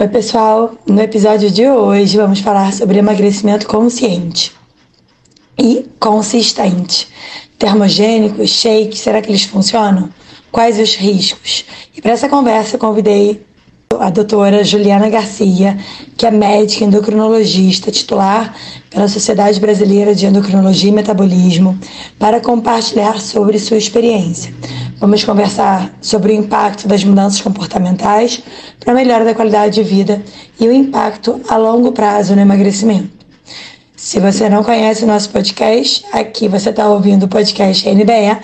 Oi, pessoal. No episódio de hoje vamos falar sobre emagrecimento consciente e consistente. Termogênicos, shakes, será que eles funcionam? Quais os riscos? E para essa conversa eu convidei a doutora Juliana Garcia, que é médica endocrinologista titular pela Sociedade Brasileira de Endocrinologia e Metabolismo, para compartilhar sobre sua experiência. Vamos conversar sobre o impacto das mudanças comportamentais para a melhora da qualidade de vida e o impacto a longo prazo no emagrecimento. Se você não conhece o nosso podcast, aqui você está ouvindo o podcast NBE,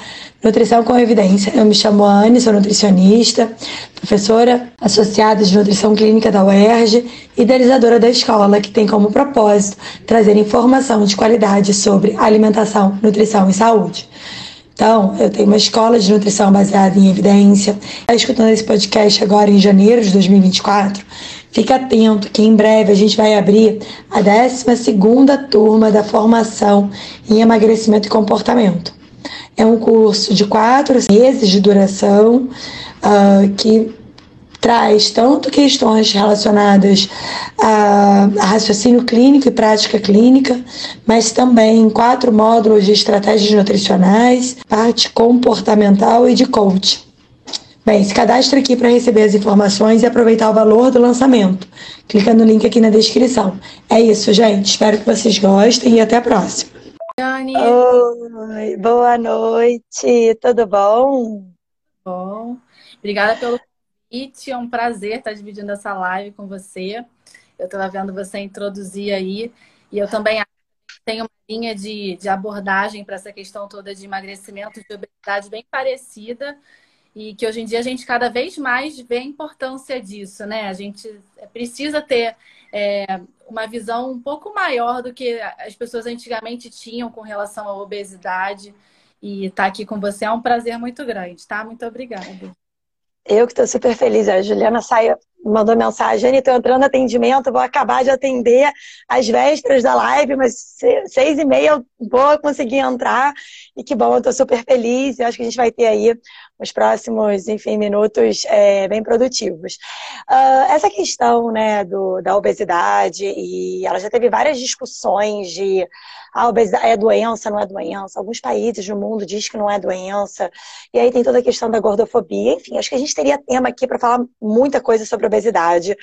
Nutrição com Evidência. Eu me chamo Anne, sou nutricionista, professora associada de nutrição clínica da UERJ, idealizadora da escola, que tem como propósito trazer informação de qualidade sobre alimentação, nutrição e saúde. Então, eu tenho uma escola de nutrição baseada em evidência. Está escutando esse podcast agora em janeiro de 2024? Fique atento que em breve a gente vai abrir a 12 turma da formação em emagrecimento e comportamento. É um curso de quatro meses de duração uh, que traz tanto questões relacionadas a, a, raciocínio clínico e prática clínica, mas também quatro módulos de estratégias nutricionais, parte comportamental e de coaching. Bem, se cadastre aqui para receber as informações e aproveitar o valor do lançamento. Clica no link aqui na descrição. É isso, gente. Espero que vocês gostem e até a próxima. Dani. Oi, boa noite. Tudo bom? Bom. Obrigada pelo É um prazer estar dividindo essa live com você. Eu estava vendo você introduzir aí. E eu também tenho uma linha de, de abordagem para essa questão toda de emagrecimento de obesidade bem parecida e que hoje em dia a gente cada vez mais vê a importância disso, né? A gente precisa ter é, uma visão um pouco maior do que as pessoas antigamente tinham com relação à obesidade. E estar tá aqui com você é um prazer muito grande, tá? Muito obrigada. Eu que estou super feliz. A Juliana saiu, mandou mensagem, estou entrando no atendimento, vou acabar de atender às vésperas da live, mas seis e meia eu vou conseguir entrar. E que bom, eu estou super feliz. Eu acho que a gente vai ter aí os próximos, enfim, minutos é, bem produtivos. Uh, essa questão, né, do, da obesidade, e ela já teve várias discussões de a ah, obesidade é doença, não é doença. Alguns países no mundo dizem que não é doença. E aí tem toda a questão da gordofobia. Enfim, acho que a gente teria tema aqui para falar muita coisa sobre obesidade.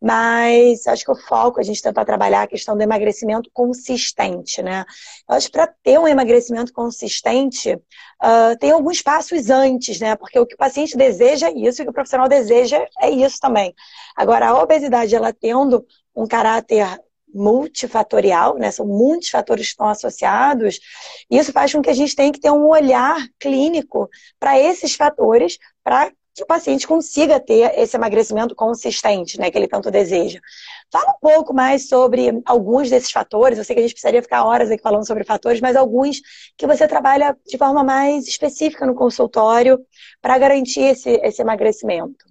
Mas acho que o foco a gente tentar trabalhar a questão do emagrecimento consistente, né? Eu acho que para ter um emagrecimento consistente, uh, tem alguns passos antes, né? Porque o que o paciente deseja é isso e o que o profissional deseja é isso também. Agora, a obesidade, ela tendo um caráter multifatorial, né? São muitos fatores que estão associados. Isso faz com que a gente tenha que ter um olhar clínico para esses fatores, para que o paciente consiga ter esse emagrecimento consistente, né, que ele tanto deseja. Fala um pouco mais sobre alguns desses fatores. Eu sei que a gente precisaria ficar horas aqui falando sobre fatores, mas alguns que você trabalha de forma mais específica no consultório para garantir esse, esse emagrecimento.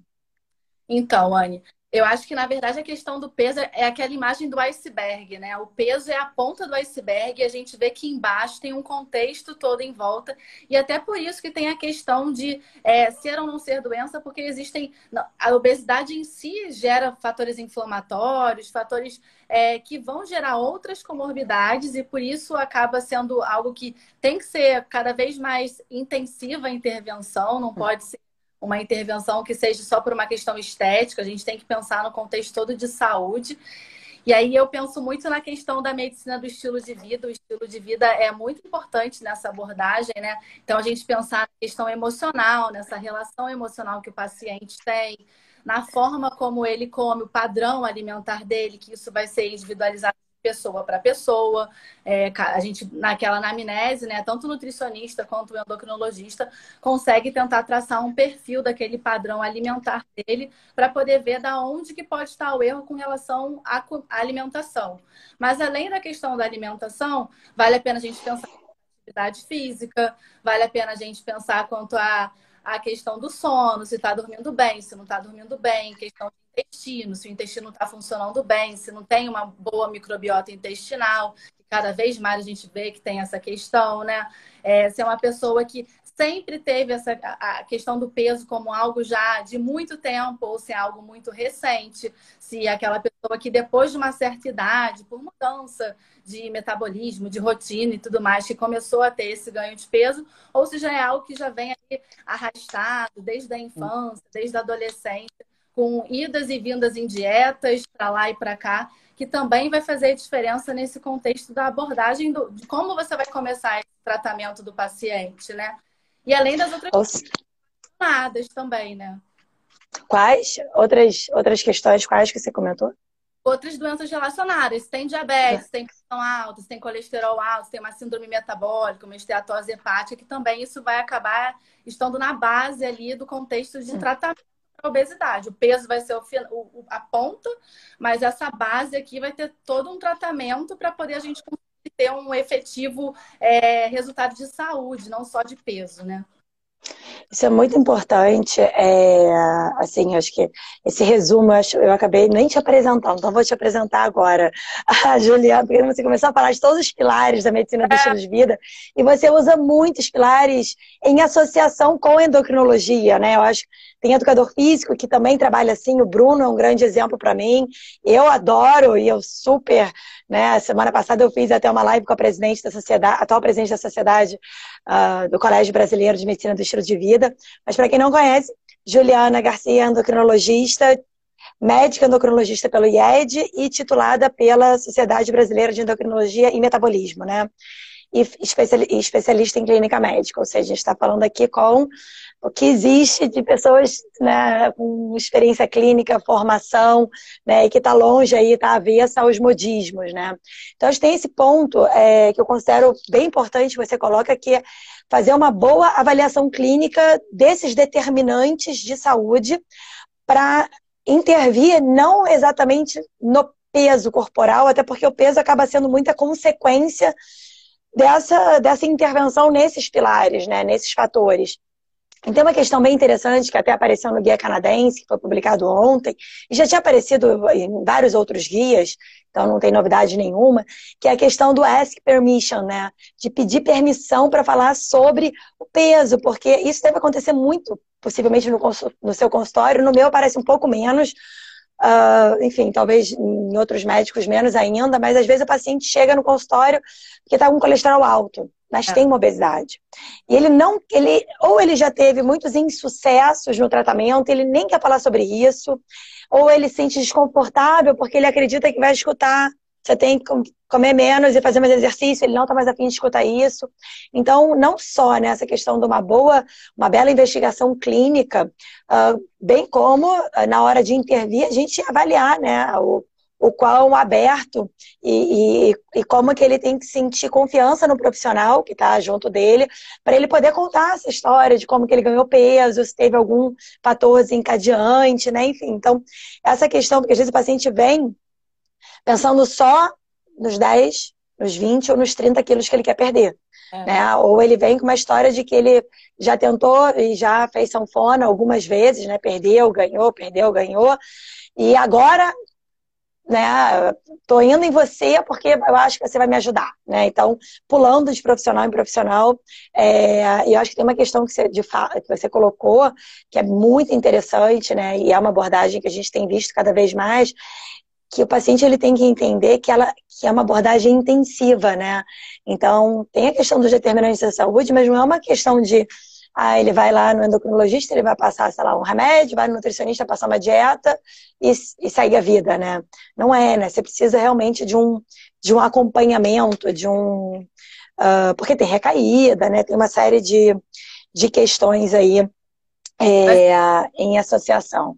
Então, Anne, eu acho que, na verdade, a questão do peso é aquela imagem do iceberg, né? O peso é a ponta do iceberg e a gente vê que embaixo tem um contexto todo em volta. E até por isso que tem a questão de é, ser ou não ser doença, porque existem. A obesidade em si gera fatores inflamatórios, fatores é, que vão gerar outras comorbidades, e por isso acaba sendo algo que tem que ser cada vez mais intensiva a intervenção, não pode ser uma intervenção que seja só por uma questão estética, a gente tem que pensar no contexto todo de saúde. E aí eu penso muito na questão da medicina do estilo de vida. O estilo de vida é muito importante nessa abordagem, né? Então a gente pensar na questão emocional, nessa relação emocional que o paciente tem, na forma como ele come, o padrão alimentar dele, que isso vai ser individualizado pessoa para pessoa. É, a gente, naquela anamnese, né, tanto o nutricionista quanto o endocrinologista consegue tentar traçar um perfil daquele padrão alimentar dele para poder ver da onde que pode estar o erro com relação à alimentação. Mas além da questão da alimentação, vale a pena a gente pensar atividade física, vale a pena a gente pensar quanto a a questão do sono, se está dormindo bem, se não está dormindo bem, questão do intestino, se o intestino está funcionando bem, se não tem uma boa microbiota intestinal, cada vez mais a gente vê que tem essa questão, né? É, se é uma pessoa que sempre teve essa a questão do peso como algo já de muito tempo ou se é algo muito recente, se é aquela pessoa que depois de uma certa idade, por mudança de metabolismo, de rotina e tudo mais, que começou a ter esse ganho de peso, ou se já é algo que já vem arrastado desde a infância, desde a adolescência, com idas e vindas em dietas para lá e para cá, que também vai fazer diferença nesse contexto da abordagem do, de como você vai começar esse tratamento do paciente, né? E além das outras relacionadas também, né? Quais outras, outras questões, quais que você comentou? Outras doenças relacionadas. Se tem diabetes, se tem pressão alta, se tem colesterol alto, se tem uma síndrome metabólica, uma esteatose hepática, que também isso vai acabar estando na base ali do contexto de tratamento para obesidade. O peso vai ser o, o, a ponta, mas essa base aqui vai ter todo um tratamento para poder a gente ter um efetivo é, resultado de saúde, não só de peso, né? Isso é muito importante. É, assim, acho que esse resumo eu, acho, eu acabei nem te apresentando, então vou te apresentar agora a Juliana, porque você começou a falar de todos os pilares da medicina do é. estilo de vida, e você usa muitos pilares em associação com endocrinologia, né? Eu acho tem educador físico que também trabalha assim, o Bruno é um grande exemplo para mim. Eu adoro e eu super, né? Semana passada eu fiz até uma live com a presidente da sociedade, atual presidente da sociedade uh, do Colégio Brasileiro de Medicina do Estilo de Vida. Mas para quem não conhece, Juliana Garcia, endocrinologista, médica endocrinologista pelo IED e titulada pela Sociedade Brasileira de Endocrinologia e Metabolismo, né? E especialista em clínica médica, ou seja, a gente está falando aqui com o que existe de pessoas né, com experiência clínica, formação, né, e que está longe aí, está avessa aos modismos, né? Então, a gente tem esse ponto é, que eu considero bem importante, você coloca que é fazer uma boa avaliação clínica desses determinantes de saúde para intervir não exatamente no peso corporal, até porque o peso acaba sendo muita consequência dessa, dessa intervenção nesses pilares, né, nesses fatores. Tem uma questão bem interessante que até apareceu no Guia Canadense, que foi publicado ontem, e já tinha aparecido em vários outros guias, então não tem novidade nenhuma, que é a questão do ask permission, né? De pedir permissão para falar sobre o peso, porque isso deve acontecer muito, possivelmente no, no seu consultório, no meu parece um pouco menos, Uh, enfim, talvez em outros médicos menos ainda, mas às vezes o paciente chega no consultório porque está com colesterol alto mas é. tem uma obesidade. E ele não, ele ou ele já teve muitos insucessos no tratamento, ele nem quer falar sobre isso, ou ele se sente desconfortável porque ele acredita que vai escutar você tem que comer menos e fazer mais exercício, ele não está mais afim de escutar isso. Então, não só nessa questão de uma boa, uma bela investigação clínica, uh, bem como uh, na hora de intervir, a gente avaliar né, o, o quão aberto e, e, e, como que ele tem que sentir confiança no profissional que está junto dele, para ele poder contar essa história de como que ele ganhou peso, se teve algum fator desencadeante, né? Enfim, então, essa questão, porque às vezes o paciente vem pensando só nos 10, nos 20 ou nos 30 quilos que ele quer perder. É. Né? Ou ele vem com uma história de que ele já tentou e já fez sanfona algumas vezes, né? Perdeu, ganhou, perdeu, ganhou. E agora né? Tô indo em você porque eu acho que você vai me ajudar, né? Então, pulando de profissional em profissional, é, eu acho que tem uma questão que você, de, que você colocou que é muito interessante, né? E é uma abordagem que a gente tem visto cada vez mais, que o paciente ele tem que entender que ela que é uma abordagem intensiva, né? Então, tem a questão dos determinantes da saúde, mas não é uma questão de Aí ele vai lá no endocrinologista, ele vai passar, sei lá, um remédio, vai no nutricionista passar uma dieta e, e segue a vida, né? Não é, né? Você precisa realmente de um, de um acompanhamento, de um. Uh, porque tem recaída, né? Tem uma série de, de questões aí é, em associação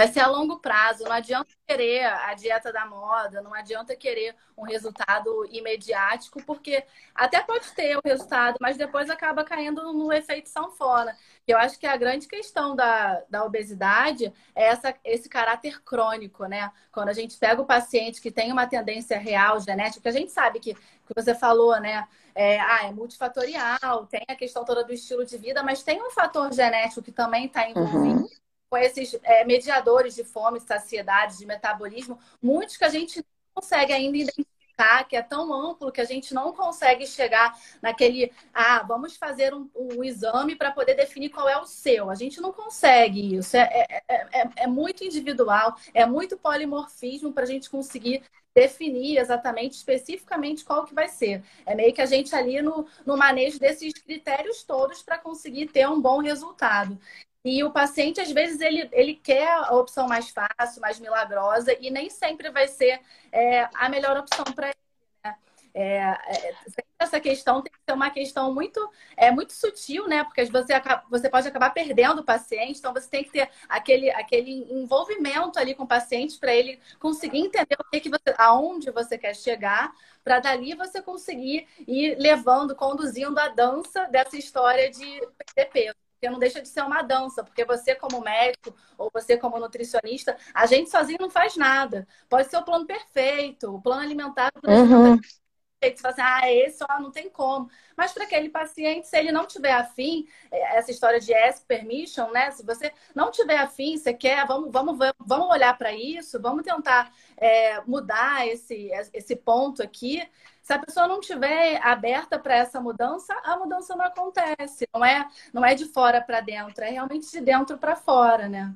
vai ser a longo prazo. Não adianta querer a dieta da moda, não adianta querer um resultado imediático, porque até pode ter o resultado, mas depois acaba caindo no efeito sanfona. Eu acho que a grande questão da, da obesidade é essa, esse caráter crônico, né? Quando a gente pega o paciente que tem uma tendência real genética, a gente sabe que, que você falou, né? É, ah, é multifatorial, tem a questão toda do estilo de vida, mas tem um fator genético que também está envolvido. Uhum com esses é, mediadores de fome, saciedade, de metabolismo, muitos que a gente não consegue ainda identificar que é tão amplo que a gente não consegue chegar naquele, ah, vamos fazer um, um exame para poder definir qual é o seu. A gente não consegue isso. É, é, é, é muito individual, é muito polimorfismo para a gente conseguir definir exatamente, especificamente qual que vai ser. É meio que a gente ali no, no manejo desses critérios todos para conseguir ter um bom resultado. E o paciente, às vezes, ele, ele quer a opção mais fácil, mais milagrosa, e nem sempre vai ser é, a melhor opção para ele. Né? É, é, essa questão tem que ser uma questão muito, é, muito sutil, né? Porque você, você pode acabar perdendo o paciente, então você tem que ter aquele, aquele envolvimento ali com o paciente para ele conseguir entender o que, que você, aonde você quer chegar, para dali você conseguir ir levando, conduzindo a dança dessa história de perder peso porque não deixa de ser uma dança, porque você como médico ou você como nutricionista, a gente sozinho não faz nada. Pode ser o plano perfeito, o plano alimentar, o plano uhum. perfeito. Você fala assim, ah, esse ó, não tem como. Mas para aquele paciente, se ele não tiver afim, é, essa história de ask permission, né? Se você não tiver afim, você quer, vamos, vamos, vamos olhar para isso, vamos tentar é, mudar esse, esse ponto aqui. Se a pessoa não estiver aberta para essa mudança, a mudança não acontece. Não é, não é de fora para dentro, é realmente de dentro para fora, né?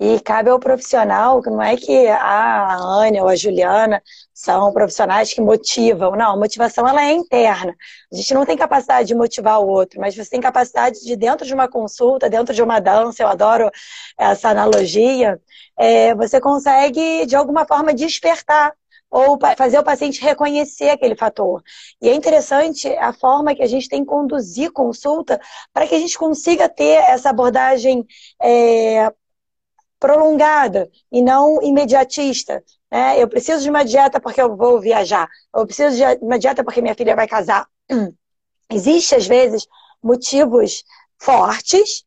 E cabe ao profissional, não é que a Ania ou a Juliana são profissionais que motivam. Não, a motivação ela é interna. A gente não tem capacidade de motivar o outro, mas você tem capacidade de, dentro de uma consulta, dentro de uma dança, eu adoro essa analogia, é, você consegue, de alguma forma, despertar ou fazer o paciente reconhecer aquele fator. E é interessante a forma que a gente tem que conduzir consulta para que a gente consiga ter essa abordagem é, prolongada e não imediatista. Né? Eu preciso de uma dieta porque eu vou viajar. Eu preciso de uma dieta porque minha filha vai casar. Existe, às vezes, motivos fortes,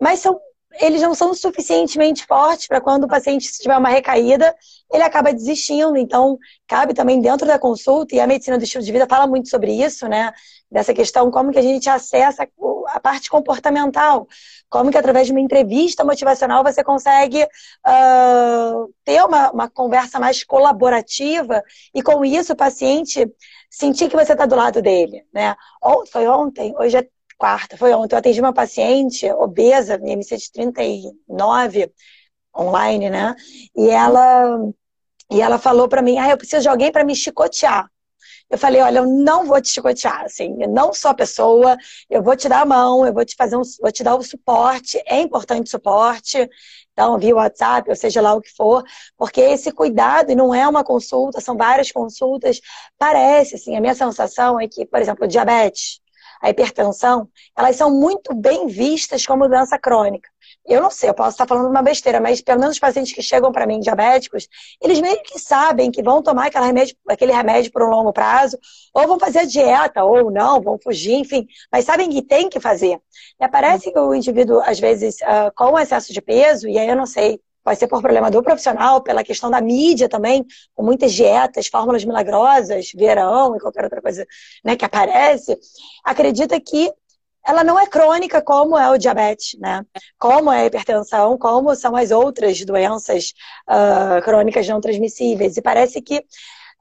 mas são eles não são suficientemente fortes para quando o paciente tiver uma recaída, ele acaba desistindo. Então, cabe também dentro da consulta, e a medicina do estilo de vida fala muito sobre isso, né? Dessa questão, como que a gente acessa a parte comportamental. Como que através de uma entrevista motivacional você consegue uh, ter uma, uma conversa mais colaborativa e com isso o paciente sentir que você está do lado dele, né? Ou, foi ontem, hoje é quarta, foi ontem, eu atendi uma paciente obesa, MC de 39, online, né? E ela, e ela falou para mim, ah, eu preciso de alguém para me chicotear. Eu falei, olha, eu não vou te chicotear, assim, eu não sou a pessoa, eu vou te dar a mão, eu vou te fazer um, vou te dar o suporte, é importante o suporte, então, via WhatsApp, ou seja lá o que for, porque esse cuidado, e não é uma consulta, são várias consultas, parece, assim, a minha sensação é que, por exemplo, diabetes, a hipertensão, elas são muito bem vistas como doença crônica. Eu não sei, eu posso estar falando uma besteira, mas pelo menos os pacientes que chegam para mim diabéticos, eles meio que sabem que vão tomar aquele remédio, aquele remédio por um longo prazo, ou vão fazer a dieta, ou não, vão fugir, enfim, mas sabem que tem que fazer. E parece que o indivíduo, às vezes, uh, com excesso de peso, e aí eu não sei Pode ser por problema do profissional, pela questão da mídia também, com muitas dietas, fórmulas milagrosas, verão e qualquer outra coisa né, que aparece. Acredita que ela não é crônica como é o diabetes, né? Como é a hipertensão, como são as outras doenças uh, crônicas não transmissíveis. E parece que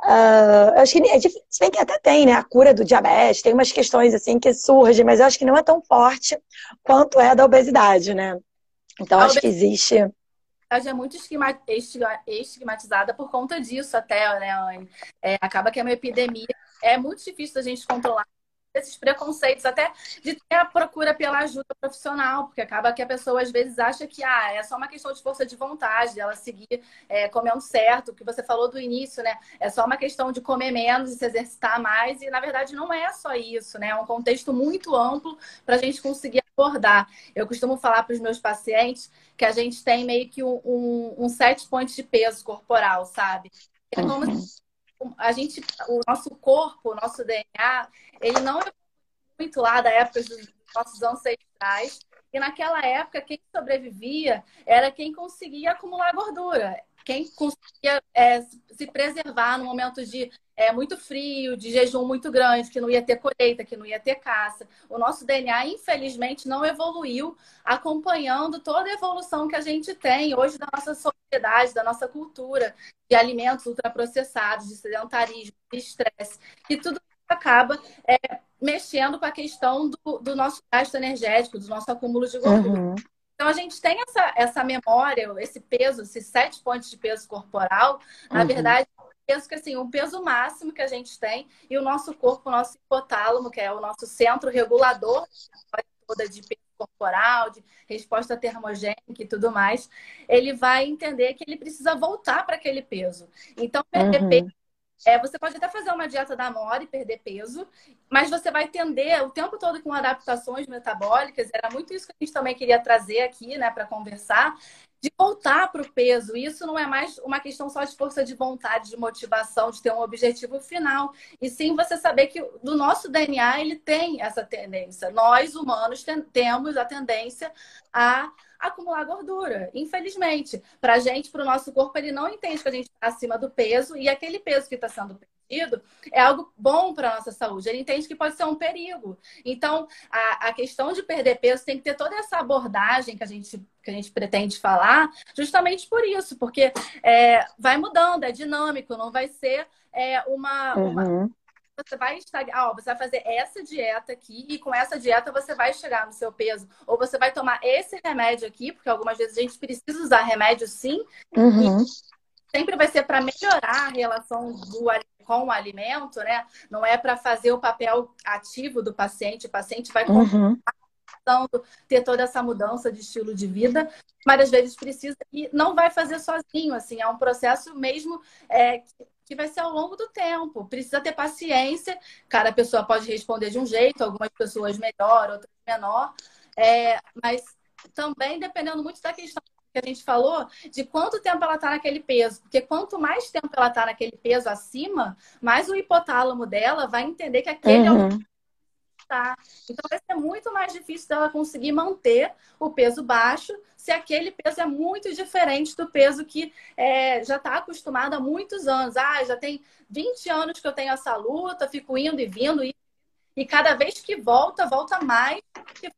Uh, eu acho que é se bem que até tem, né? A cura do diabetes, tem umas questões assim que surgem, mas eu acho que não é tão forte quanto é a da obesidade, né? Então, a acho que existe é muito estigmatizada por conta disso até, né, Anne? É, acaba que é uma epidemia. É muito difícil da gente controlar esses preconceitos, até de ter a procura pela ajuda profissional, porque acaba que a pessoa às vezes acha que ah, é só uma questão de força de vontade, ela seguir é, comendo certo, o que você falou do início, né? É só uma questão de comer menos e se exercitar mais, e na verdade não é só isso, né? É um contexto muito amplo para a gente conseguir Eu costumo falar para os meus pacientes que a gente tem meio que um, um, um sete pontos de peso corporal, sabe? É como uhum. se a gente, o nosso corpo, o nosso DNA, ele não é muito lá da época dos nossos ancestrais. E naquela época, quem sobrevivia era quem conseguia acumular gordura, quem conseguia é, se preservar no momento de é, muito frio, de jejum muito grande, que não ia ter colheita, que não ia ter caça. O nosso DNA, infelizmente, não evoluiu acompanhando toda a evolução que a gente tem hoje da nossa sociedade, da nossa cultura, de alimentos ultraprocessados, de sedentarismo, de estresse, e tudo acaba é, mexendo com a questão do, do, nosso gasto energético, do nosso acúmulo de gordura. Uhum. Então a gente tem essa, essa memória, esse peso, esses sete pontos de peso corporal, na uhum. verdade, penso que assim, um peso máximo que a gente tem e o nosso corpo, o nosso hipotálamo, que é o nosso centro regulador toda de peso corporal, de resposta termogênica e tudo mais, ele vai entender que ele precisa voltar para aquele peso. Então, perder uhum. peso é, você pode até fazer uma dieta da Mora e perder peso, mas você vai tender o tempo todo com adaptações metabólicas. Era muito isso que a gente também queria trazer aqui, né, para conversar, de voltar para o peso. Isso não é mais uma questão só de força de vontade, de motivação, de ter um objetivo final. E sim você saber que do nosso DNA ele tem essa tendência. Nós, humanos, temos a tendência a acumular gordura. Infelizmente, para a gente, para o nosso corpo, ele não entende que a gente está acima do peso e aquele peso que está sendo perdido é algo bom para a nossa saúde. Ele entende que pode ser um perigo. Então, a, a questão de perder peso tem que ter toda essa abordagem que a gente, que a gente pretende falar, justamente por isso, porque é, vai mudando, é dinâmico, não vai ser é, uma, uhum. uma você vai estagnar, ó, você vai fazer essa dieta aqui e com essa dieta você vai chegar no seu peso. Ou você vai tomar esse remédio aqui, porque algumas vezes a gente precisa usar remédio sim. Uhum. sempre vai ser para melhorar a relação do com o alimento, né? Não é para fazer o papel ativo do paciente. O paciente vai uhum. ter toda essa mudança de estilo de vida, mas às vezes precisa e não vai fazer sozinho, assim, é um processo mesmo é, que vai ser ao longo do tempo. Precisa ter paciência. Cada pessoa pode responder de um jeito, algumas pessoas melhor, outras menor. É, mas também dependendo muito da questão que a gente falou, de quanto tempo ela está naquele peso. Porque quanto mais tempo ela está naquele peso acima, mais o hipotálamo dela vai entender que aquele uhum. é o tá. Então vai ser muito mais difícil dela conseguir manter o peso baixo se aquele peso é muito diferente do peso que é, já está acostumado há muitos anos. Ah, já tem 20 anos que eu tenho essa luta, fico indo e vindo, e, e cada vez que volta, volta mais que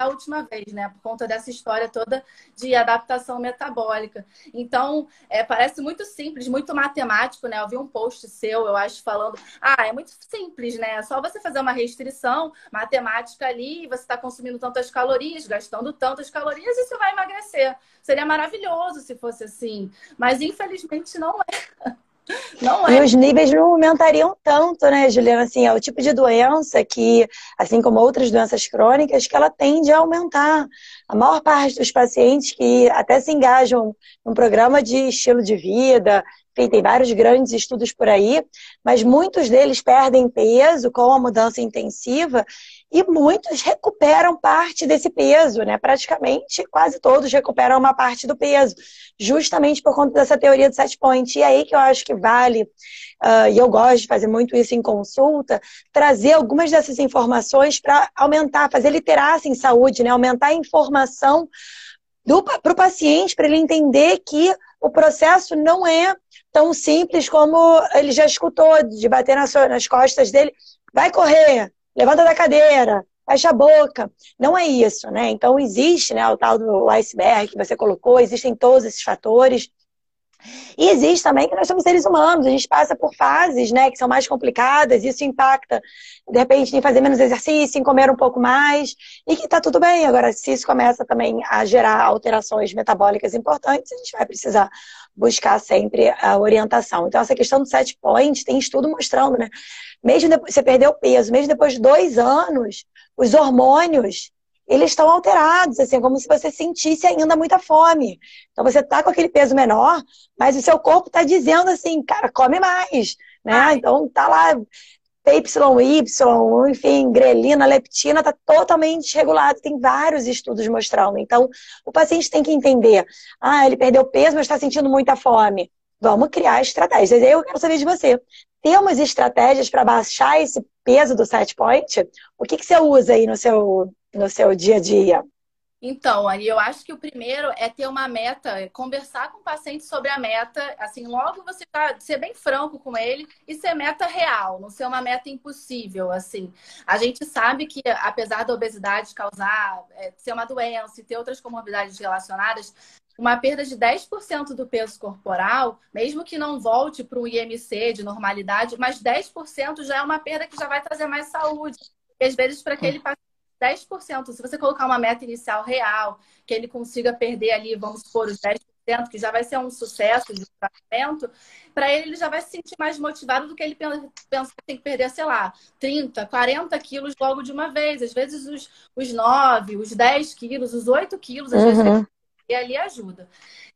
a última vez, né? Por conta dessa história toda de adaptação metabólica. Então, é, parece muito simples, muito matemático, né? Eu vi um post seu, eu acho, falando, ah, é muito simples, né? É só você fazer uma restrição matemática ali, você está consumindo tantas calorias, gastando tantas calorias e você vai emagrecer. Seria maravilhoso se fosse assim, mas infelizmente não é. Não é. E os níveis não aumentariam tanto, né, Juliana? Assim, é o tipo de doença que, assim como outras doenças crônicas, que ela tende a aumentar. A maior parte dos pacientes que até se engajam num programa de estilo de vida, tem vários grandes estudos por aí, mas muitos deles perdem peso com a mudança intensiva e muitos recuperam parte desse peso, né? Praticamente quase todos recuperam uma parte do peso, justamente por conta dessa teoria do set point. E aí que eu acho que vale, uh, e eu gosto de fazer muito isso em consulta, trazer algumas dessas informações para aumentar, fazer literacia em saúde, né? Aumentar a informação para o paciente, para ele entender que o processo não é tão simples como ele já escutou, de bater nas, nas costas dele. Vai correr, levanta da cadeira, fecha a boca. Não é isso, né? Então existe né, o tal do iceberg que você colocou, existem todos esses fatores. E existe também que nós somos seres humanos, a gente passa por fases, né, que são mais complicadas, isso impacta, de repente, em fazer menos exercício, em comer um pouco mais, e que tá tudo bem. Agora, se isso começa também a gerar alterações metabólicas importantes, a gente vai precisar buscar sempre a orientação. Então, essa questão do set point, tem estudo mostrando, né? Mesmo depois, você perdeu peso, mesmo depois de dois anos, os hormônios eles estão alterados, assim, como se você sentisse ainda muita fome. Então você tá com aquele peso menor, mas o seu corpo está dizendo assim, cara, come mais, né? Ai. Então tá lá PYY, enfim, grelina, leptina, está totalmente desregulado. Tem vários estudos mostrando. Então, o paciente tem que entender: ah, ele perdeu peso, mas está sentindo muita fome. Vamos criar estratégias. Aí eu quero saber de você. Temos estratégias para baixar esse peso do set point? O que, que você usa aí no seu no seu dia a dia? Então, aí eu acho que o primeiro é ter uma meta, é conversar com o paciente sobre a meta, assim, logo você tá, ser bem franco com ele e ser meta real, não ser uma meta impossível, assim. A gente sabe que, apesar da obesidade causar, é, ser uma doença e ter outras comorbidades relacionadas, uma perda de 10% do peso corporal, mesmo que não volte para um IMC de normalidade, mas 10% já é uma perda que já vai trazer mais saúde. E às vezes, para aquele paciente 10%. Se você colocar uma meta inicial real, que ele consiga perder ali, vamos supor, os 10%, que já vai ser um sucesso de tratamento, para ele ele já vai se sentir mais motivado do que ele pensa que tem que perder, sei lá, 30, 40 quilos logo de uma vez. Às vezes os, os 9, os 10 quilos, os 8 quilos, às uhum. vezes e ali ajuda.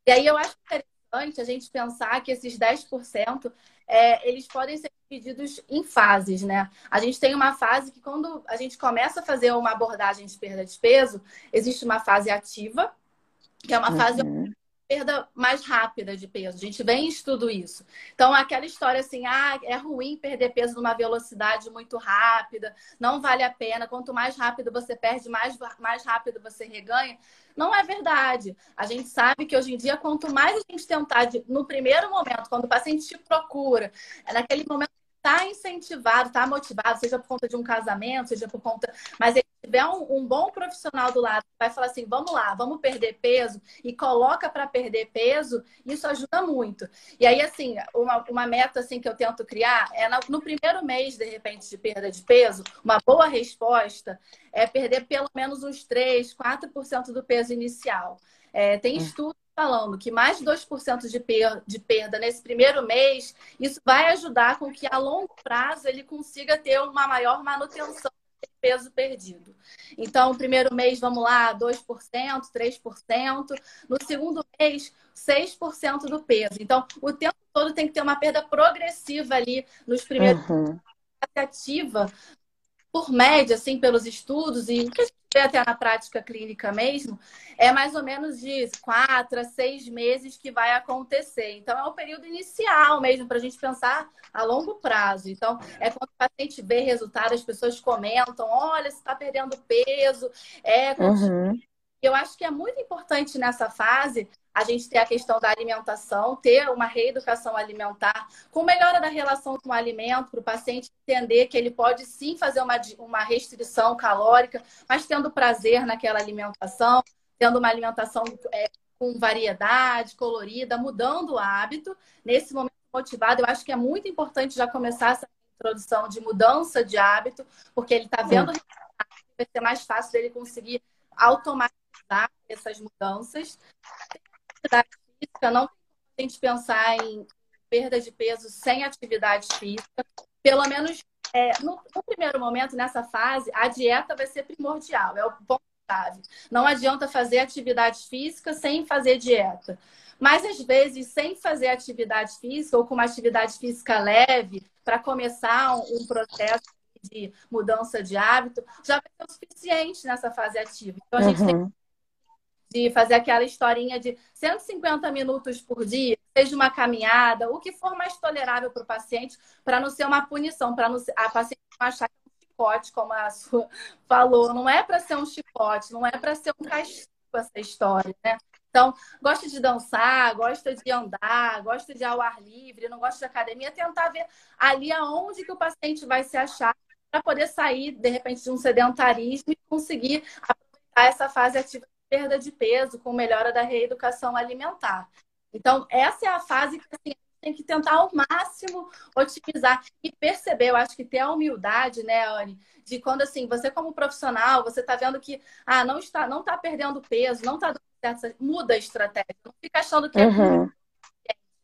E aí eu acho interessante a gente pensar que esses 10% é, eles podem ser divididos em fases, né? A gente tem uma fase que quando a gente começa a fazer uma abordagem de perda de peso, existe uma fase ativa, que é uma uhum. fase perda mais rápida de peso. A gente vem em estudo isso. Então, aquela história assim, ah, é ruim perder peso numa velocidade muito rápida, não vale a pena. Quanto mais rápido você perde, mais, mais rápido você reganha. Não é verdade. A gente sabe que hoje em dia, quanto mais a gente tentar, de, no primeiro momento, quando o paciente te procura, é naquele momento está incentivado, está motivado, seja por conta de um casamento, seja por conta. Mas ele tiver um, um, bom profissional do lado, vai falar assim: vamos lá, vamos perder peso, e coloca para perder peso, isso ajuda muito. E aí, assim, uma, uma meta assim, que eu tento criar é no, no primeiro mês, de repente, de perda de peso, uma boa resposta é perder pelo menos uns 3, 4% do peso inicial. É, tem hum. estudos falando que mais de 2% de, per de perda nesse primeiro mês, isso vai ajudar com que a longo prazo ele consiga ter uma maior manutenção do peso perdido. Então, no primeiro mês, vamos lá, 2%, 3%. No segundo mês, 6% do peso. Então, o tempo todo tem que ter uma perda progressiva ali nos primeiros uhum. ativa por média, assim, pelos estudos e o que a gente vê até na prática clínica mesmo, é mais ou menos de quatro a seis meses que vai acontecer. Então, é o período inicial mesmo para a gente pensar a longo prazo. Então, é quando o paciente vê resultado, as pessoas comentam: olha, você está perdendo peso. É, uhum. Eu acho que é muito importante nessa fase a gente ter a questão da alimentação, ter uma reeducação alimentar, com melhora da relação com o alimento, para o paciente entender que ele pode sim fazer uma, uma restrição calórica, mas tendo prazer naquela alimentação, tendo uma alimentação é, com variedade, colorida, mudando o hábito. Nesse momento motivado, eu acho que é muito importante já começar essa introdução de mudança de hábito, porque ele está vendo vai ser mais fácil dele conseguir automatizar essas mudanças atividade física, não tem gente pensar em perda de peso sem atividade física. Pelo menos é, no, no, primeiro momento, nessa fase, a dieta vai ser primordial, é o ponto-chave. Não adianta fazer atividade física sem fazer dieta. Mas, às vezes, sem fazer atividade física ou com uma atividade física leve, para começar um, um processo de mudança de hábito, já vai ser o suficiente nessa fase ativa. Então, a gente uhum. tem que de fazer aquela historinha de 150 minutos por dia, seja uma caminhada, o que for mais tolerável para o paciente, para não ser uma punição, para a paciente não achar que é um chicote, como a sua falou. Não é para ser um chicote, não é para ser um castigo essa história, né? Então, gosta de dançar, gosta de andar, gosta de ao ar livre, não gosta de academia, tentar ver ali aonde que o paciente vai se achar para poder sair, de repente, de um sedentarismo e conseguir aproveitar essa fase ativa perda de peso, com melhora da reeducação alimentar. Então, essa é a fase que assim, tem que tentar ao máximo otimizar e perceber, eu acho que ter a humildade, né, Anne, de quando assim, você como profissional, você está vendo que ah, não está, não está perdendo peso, não está dando certo, muda a estratégia, não fica achando que é uhum. é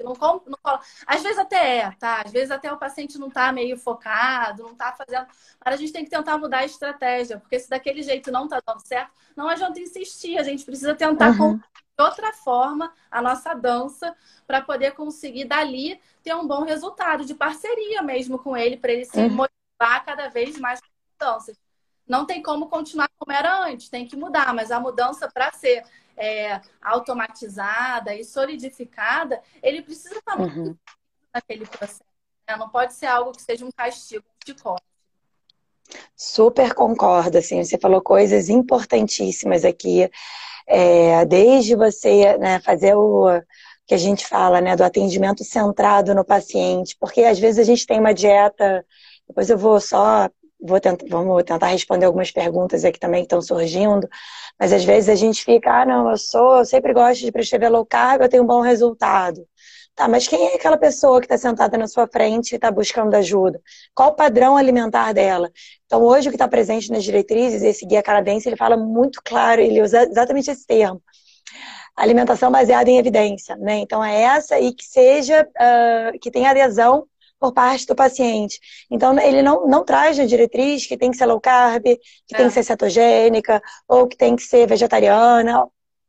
não, não, às vezes até é, tá? Às vezes até o paciente não tá meio focado, não tá fazendo. Mas a gente tem que tentar mudar a estratégia, porque se daquele jeito não tá dando certo, não adianta insistir. A gente precisa tentar uhum. de outra forma a nossa dança para poder conseguir dali ter um bom resultado de parceria mesmo com ele, para ele se uhum. motivar cada vez mais com mudanças. Não tem como continuar como era antes, tem que mudar, mas a mudança para ser é, automatizada e solidificada, ele precisa estar muito uhum. naquele processo. Né? Não pode ser algo que seja um castigo, um chicote. Super concordo, assim, você falou coisas importantíssimas aqui, é, desde você né, fazer o que a gente fala, né, do atendimento centrado no paciente, porque às vezes a gente tem uma dieta, depois eu vou só, vou tentar, vamos tentar responder algumas perguntas aqui também que estão surgindo, mas às vezes a gente fica, ah, não, eu sou, eu sempre gosto de prescrever low carb, eu tenho um bom resultado. Tá, mas quem é aquela pessoa que está sentada na sua frente e está buscando ajuda? Qual o padrão alimentar dela? Então, hoje, o que está presente nas diretrizes, esse guia canadense, ele fala muito claro, ele usa exatamente esse termo. Alimentação baseada em evidência, né? Então, é essa e que seja, uh, que tenha adesão por parte do paciente. Então, ele não, não traz a diretriz que tem que ser low carb, que é. tem que ser cetogênica, ou que tem que ser vegetariana,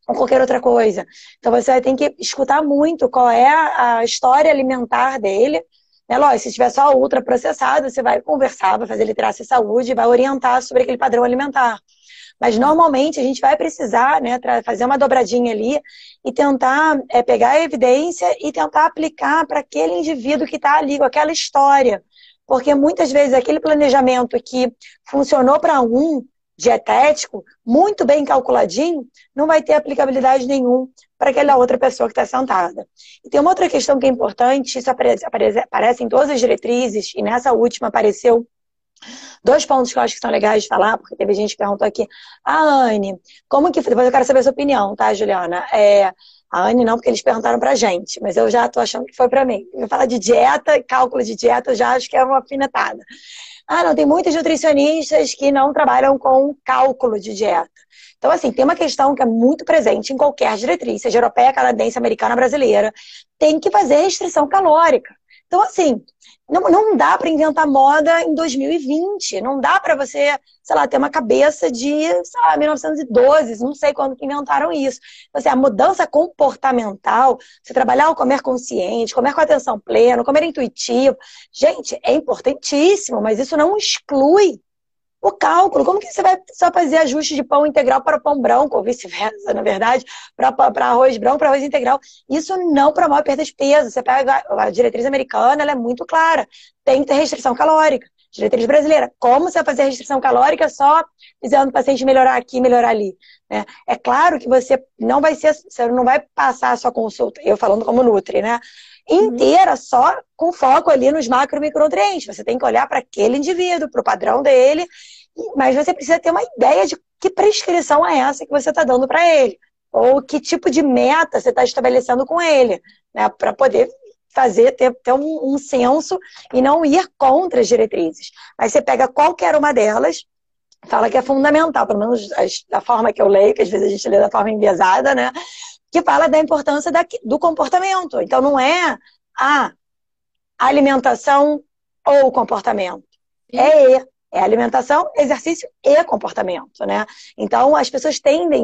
ou qualquer outra coisa. Então você tem que escutar muito qual é a história alimentar dele. Né? Lógico, se tiver só ultra processado, você vai conversar, vai fazer literacia saúde, vai orientar sobre aquele padrão alimentar. Mas normalmente a gente vai precisar né, fazer uma dobradinha ali e tentar é, pegar a evidência e tentar aplicar para aquele indivíduo que está ali, com aquela história. Porque muitas vezes aquele planejamento que funcionou para um, dietético, muito bem calculadinho, não vai ter aplicabilidade nenhum para aquela outra pessoa que está sentada. E tem uma outra questão que é importante, isso aparece, aparece, aparece em todas as diretrizes, e nessa última apareceu Dois pontos que eu acho que são legais de falar, porque teve gente que perguntou aqui, a Anne, como que. Depois eu quero saber a sua opinião, tá, Juliana? É, a Anne não, porque eles perguntaram pra gente, mas eu já tô achando que foi para mim. Eu falar de dieta, cálculo de dieta, eu já acho que é uma afinetada. Ah, não, tem muitos nutricionistas que não trabalham com cálculo de dieta. Então, assim, tem uma questão que é muito presente em qualquer diretriz, seja europeia, canadense, americana, brasileira. Tem que fazer restrição calórica. Então, assim, não, não dá para inventar moda em 2020. Não dá para você, sei lá, ter uma cabeça de, sei lá, 1912, não sei quando que inventaram isso. Então, assim, a mudança comportamental, você trabalhar o comer consciente, comer com atenção plena, comer intuitivo, gente, é importantíssimo, mas isso não exclui o cálculo. Como que você vai só fazer ajuste de pão integral para pão branco, ou vice-versa, na verdade, para arroz branco, para arroz integral? Isso não promove perda de peso. Você pega a diretriz americana, ela é muito clara. Tem que ter restrição calórica. Diretriz brasileira, como você vai fazer restrição calórica só dizendo o paciente melhorar aqui, melhorar ali? Né? É claro que você não vai ser, você não vai passar a sua consulta, eu falando como Nutri, né? Inteira só com foco ali nos macro e micronutrientes. Você tem que olhar para aquele indivíduo, para o padrão dele, mas você precisa ter uma ideia de que prescrição é essa que você está dando para ele. Ou que tipo de meta você está estabelecendo com ele, né? Para poder fazer, ter, ter um, um senso e não ir contra as diretrizes. Mas você pega qualquer uma delas, fala que é fundamental, pelo menos da forma que eu leio, que às vezes a gente lê da forma enviesada, né? Que fala da importância da, do comportamento. Então não é a alimentação ou o comportamento. É E. É alimentação, exercício e comportamento, né? Então, as pessoas tendem,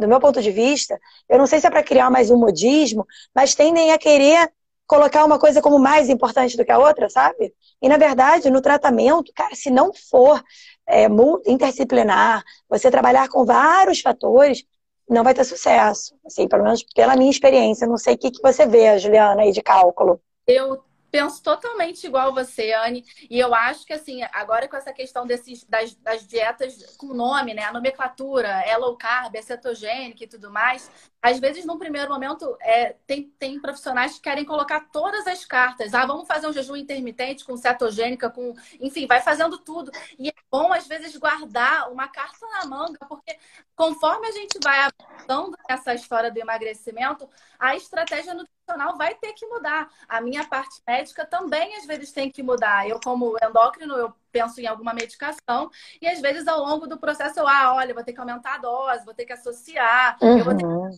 do meu ponto de vista, eu não sei se é para criar mais um modismo, mas tendem a querer colocar uma coisa como mais importante do que a outra, sabe? E, na verdade, no tratamento, cara, se não for é, interdisciplinar, você trabalhar com vários fatores, não vai ter sucesso. Assim, pelo menos pela minha experiência. Não sei o que, que você vê, Juliana, aí de cálculo. Eu penso totalmente igual você, Anne. E eu acho que, assim, agora com essa questão desses, das, das dietas com nome, né? A nomenclatura é low carb, é cetogênica e tudo mais. Às vezes, num primeiro momento, é, tem, tem profissionais que querem colocar todas as cartas. Ah, vamos fazer um jejum intermitente com cetogênica, com. Enfim, vai fazendo tudo. E é bom, às vezes, guardar uma carta na manga, porque conforme a gente vai avançando nessa história do emagrecimento, a estratégia nutricional vai ter que mudar. A minha parte médica também, às vezes, tem que mudar. Eu, como endócrino, eu penso em alguma medicação e às vezes ao longo do processo eu, ah, olha, vou ter que aumentar a dose, vou ter que associar, uhum. eu vou ter uhum.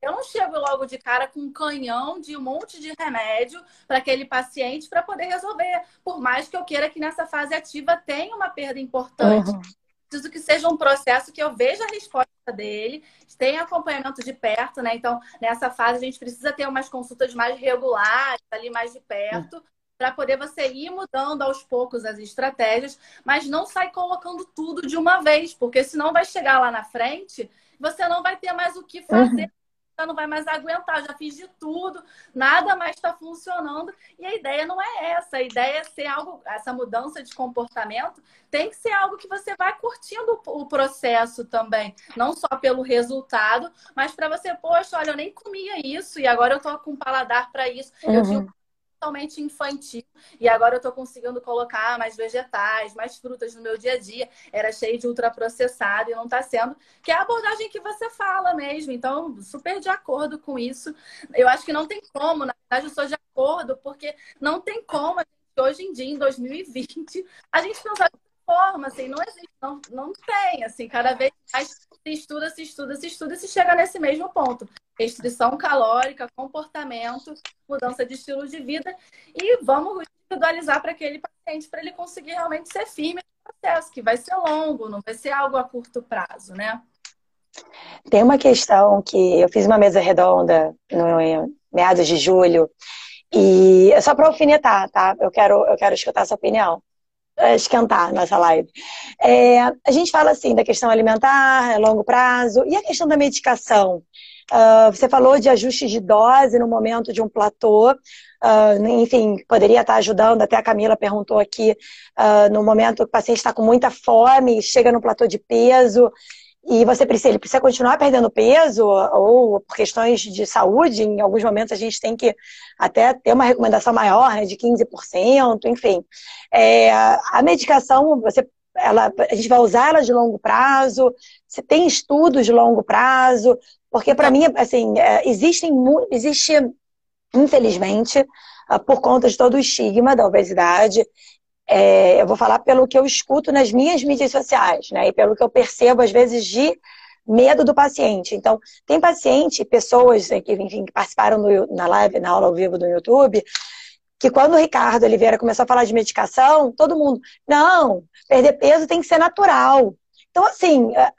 eu não chego logo de cara com um canhão de um monte de remédio para aquele paciente para poder resolver. Por mais que eu queira que nessa fase ativa tenha uma perda importante. Uhum. Preciso que seja um processo que eu veja a resposta dele, tenha acompanhamento de perto, né? Então, nessa fase, a gente precisa ter umas consultas mais regulares, ali mais de perto, para poder você ir mudando aos poucos as estratégias, mas não sai colocando tudo de uma vez, porque senão vai chegar lá na frente, você não vai ter mais o que fazer. Uhum. já não vai mais aguentar, já fiz de tudo, nada mais está funcionando. E a ideia não é essa. A ideia é ser algo, essa mudança de comportamento tem que ser algo que você vai curtindo o processo também. Não só pelo resultado, mas para você, poxa, olha, eu nem comia isso e agora eu tô com paladar para isso. Uhum. Eu tinha totalmente infantil. E agora eu estou conseguindo colocar mais vegetais, mais frutas no meu dia a dia. Era cheio de ultraprocessado e não está sendo. Que é a abordagem que você fala mesmo. Então, super de acordo com isso. Eu acho que não tem como, na verdade, eu sou de acordo, porque não tem como, hoje em dia, em 2020, a gente pensar de forma, assim, não existe, não, não tem, assim, cada vez mais se estuda, se estuda, se estuda e se chega nesse mesmo ponto restrição calórica, comportamento, mudança de estilo de vida e vamos individualizar para aquele paciente para ele conseguir realmente ser firme no processo, que vai ser longo, não vai ser algo a curto prazo, né? Tem uma questão que eu fiz uma mesa redonda no meados de julho e é só para alfinetar, tá? Eu quero, eu quero escutar a sua opinião esquentar nossa live. É, a gente fala assim da questão alimentar, longo prazo, e a questão da medicação. Uh, você falou de ajuste de dose no momento de um platô. Uh, enfim, poderia estar ajudando. Até a Camila perguntou aqui, uh, no momento que o paciente está com muita fome, chega no platô de peso, e você precisa, ele precisa continuar perdendo peso, ou por questões de saúde, em alguns momentos a gente tem que até ter uma recomendação maior, né, de 15%, enfim. É, a medicação, você ela, a gente vai usar ela de longo prazo? Você tem estudos de longo prazo? Porque para mim, assim, é, existem, existe, infelizmente, ah, por conta de todo o estigma da obesidade, é, eu vou falar pelo que eu escuto nas minhas mídias sociais, né? E pelo que eu percebo, às vezes, de medo do paciente. Então, tem paciente, pessoas né, que, enfim, que participaram do, na live, na aula ao vivo do YouTube, que quando o Ricardo Oliveira começou a falar de medicação, todo mundo, não, perder peso tem que ser natural. Então, assim, é,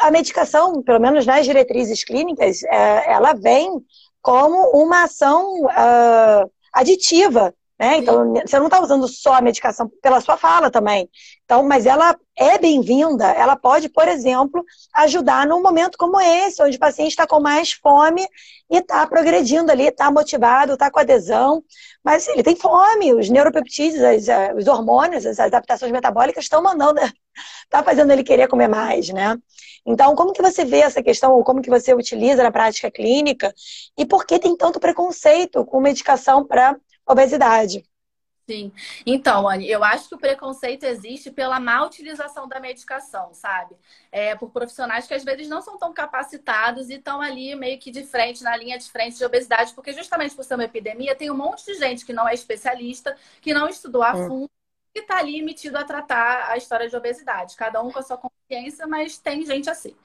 a medicação, pelo menos nas diretrizes clínicas, é, ela vem como uma ação uh, aditiva. Né? Então, você não está usando só a medicação pela sua fala também. Então, mas ela é bem-vinda, ela pode, por exemplo, ajudar num momento como esse, onde o paciente está com mais fome e está progredindo ali, está motivado, está com adesão, mas ele tem fome, os neuropeptídeos, as, eh, os hormônios, as adaptações metabólicas estão mandando, está fazendo ele querer comer mais, né? Então, como que você vê essa questão, ou como que você utiliza na prática clínica, e por que tem tanto preconceito com medicação para obesidade? Sim. Então, Anne, eu acho que o preconceito existe pela má utilização da medicação, sabe? É, por profissionais que às vezes não são tão capacitados e estão ali meio que de frente, na linha de frente de obesidade, porque justamente por ser uma epidemia, tem um monte de gente que não é especialista, que não estudou a hum. fundo e está ali metido a tratar a história de obesidade. Cada um com a sua consciência, mas tem gente assim.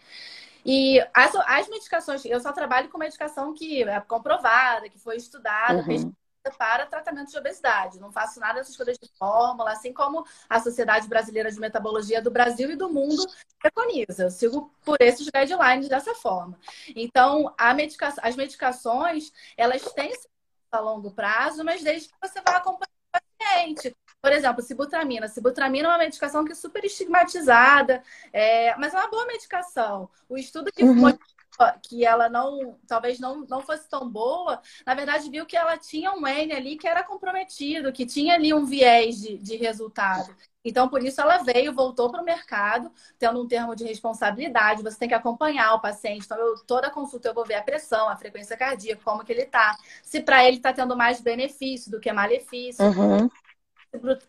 E as, as medicações, eu só trabalho com medicação que é comprovada, que foi estudada, uhum para tratamento de obesidade. Não faço nada dessas coisas de fórmula, assim como a Sociedade Brasileira de Metabologia do Brasil e do mundo preconiza. Eu sigo por esses guidelines dessa forma. Então, medica... as medicações, elas têm a longo prazo, mas desde que você vá acompanhando o paciente. Por exemplo, sibutramina. Sibutramina é uma medicação que é super estigmatizada, é... mas é uma boa medicação. O estudo que uhum. foi que ela não, talvez não, não fosse tão boa, na verdade viu que ela tinha um N ali que era comprometido, que tinha ali um viés de, de resultado. Então, por isso ela veio, voltou para o mercado, tendo um termo de responsabilidade, você tem que acompanhar o paciente. Então, eu, toda consulta eu vou ver a pressão, a frequência cardíaca, como que ele está. Se para ele está tendo mais benefício do que malefício. Uhum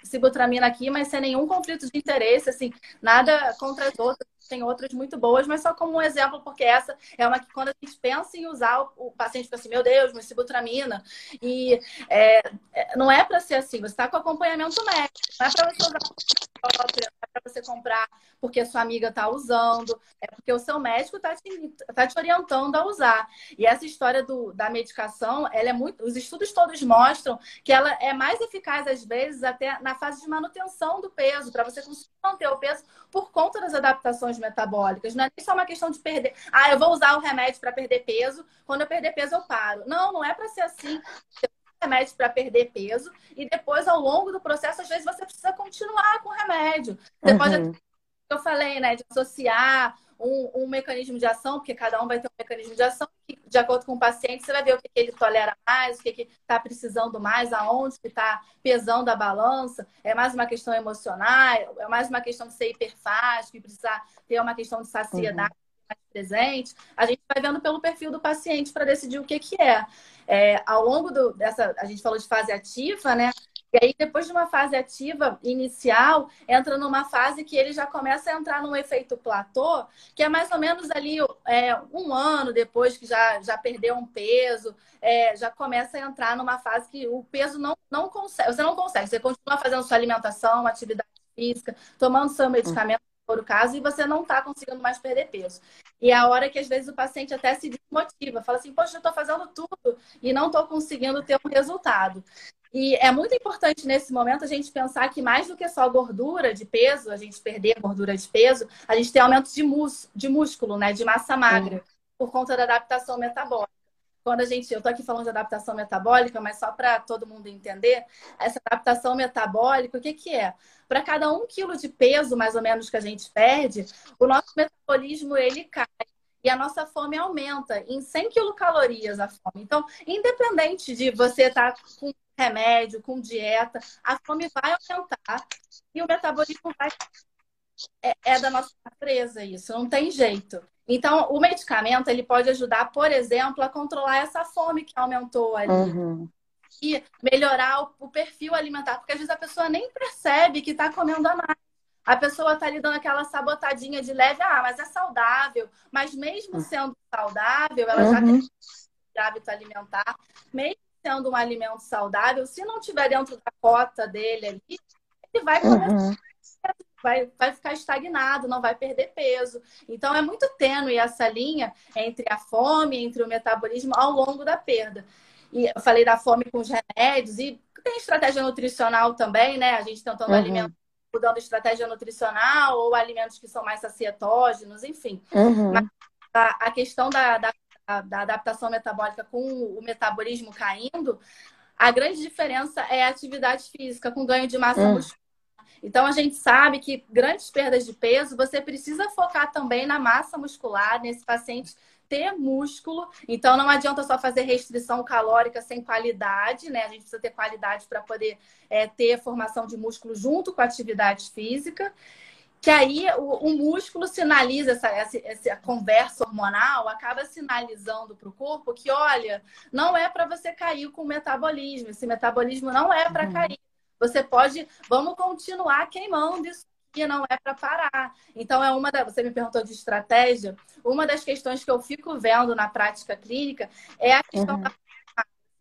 sibutramina aqui, mas sem nenhum conflito de interesse, assim, nada contra as outras tem outras muito boas, mas só como um exemplo, porque essa é uma que quando a gente pensa em usar, o, paciente fica assim, meu Deus, mas sibutramina. E é, é não é para ser assim, você está com acompanhamento médico, não é para você usar própria, é para você comprar porque a sua amiga está usando, é porque o seu médico está te, tá te orientando a usar. E essa história do, da medicação, ela é muito. Os estudos todos mostram que ela é mais eficaz, às vezes, até na fase de manutenção do peso, para você conseguir manter o peso por conta das adaptações metabólicas. Não é só uma questão de perder. Ah, eu vou usar o remédio para perder peso, quando eu perder peso eu paro. Não, não é para ser assim remédio para perder peso e depois, ao longo do processo, às vezes você precisa continuar com o remédio. Você uhum. pode, eu falei, né, de associar um, um, mecanismo de ação, porque cada um vai ter um mecanismo de ação, que, de acordo com o paciente, você vai ver o que, que ele tolera mais, o que está precisando mais, aonde que está pesando a balança. É mais uma questão emocional, é mais uma questão de ser hiperfágico, e precisar ter uma questão de saciedade. Uhum mais presente, a gente vai vendo pelo perfil do paciente para decidir o que, que é. é. Ao longo do, dessa, a gente falou de fase ativa, né? E aí, depois de uma fase ativa inicial, entra numa fase que ele já começa a entrar num efeito platô, que é mais ou menos ali é, um ano depois que já, já perdeu um peso, é, já começa a entrar numa fase que o peso não, não consegue, você não consegue, você continua fazendo sua alimentação, atividade física, tomando seu medicamento, for o caso, e você não está conseguindo mais perder peso. E é a hora que às vezes o paciente até se desmotiva, fala assim, poxa, eu estou fazendo tudo e não estou conseguindo ter um resultado. E é muito importante nesse momento a gente pensar que mais do que só gordura de peso, a gente perder gordura de peso, a gente tem aumento de, mus de músculo, né? De massa magra, por conta da adaptação metabólica. Quando a gente, eu tô aqui falando de adaptação metabólica, mas só para todo mundo entender, essa adaptação metabólica, o que, que é? Para cada um quilo de peso, mais ou menos, que a gente perde, o nosso metabolismo ele cai e a nossa fome aumenta em 100 quilocalorias a fome. Então, independente de você estar tá com remédio, com dieta, a fome vai aumentar e o metabolismo vai. É, é da nossa natureza isso, não tem jeito. Então, o medicamento ele pode ajudar, por exemplo, a controlar essa fome que aumentou ali. Uhum. E melhorar o, perfil alimentar, porque às vezes a pessoa nem percebe que está comendo a mais. A pessoa está lhe dando aquela sabotadinha de leve, ah, mas é saudável. Mas mesmo hum. sendo saudável, ela uhum. já tem hábito alimentar. Mesmo sendo um alimento saudável, se não tiver dentro da cota dele ali, ele vai uhum. Vai, vai ficar estagnado, não vai perder peso. Então é muito tênue essa linha entre a fome, entre o metabolismo ao longo da perda. E eu falei da fome com os remédios e tem estratégia nutricional também, né? A gente tentando uhum. alimentar, mudando estratégia nutricional ou alimentos que são mais sacietógenos, enfim. Uhum. Mas a, a questão da, da da adaptação metabólica com o metabolismo caindo, a grande diferença é a atividade física com ganho de massa hum. muscular. Então a gente sabe que grandes perdas de peso, você precisa focar também na massa muscular, nesse paciente ter músculo. Então não adianta só fazer restrição calórica sem qualidade, né? A gente precisa ter qualidade para poder é, ter formação de músculo junto com a atividade física que aí o, o músculo sinaliza essa, essa, essa, conversa hormonal, acaba sinalizando para o corpo que, olha, não é para você cair com o metabolismo, esse metabolismo não é para uhum. cair. Você pode, vamos continuar queimando isso que não é para parar. Então, é uma da, você me perguntou de estratégia. Uma das questões que eu fico vendo na prática clínica é a questão uhum. da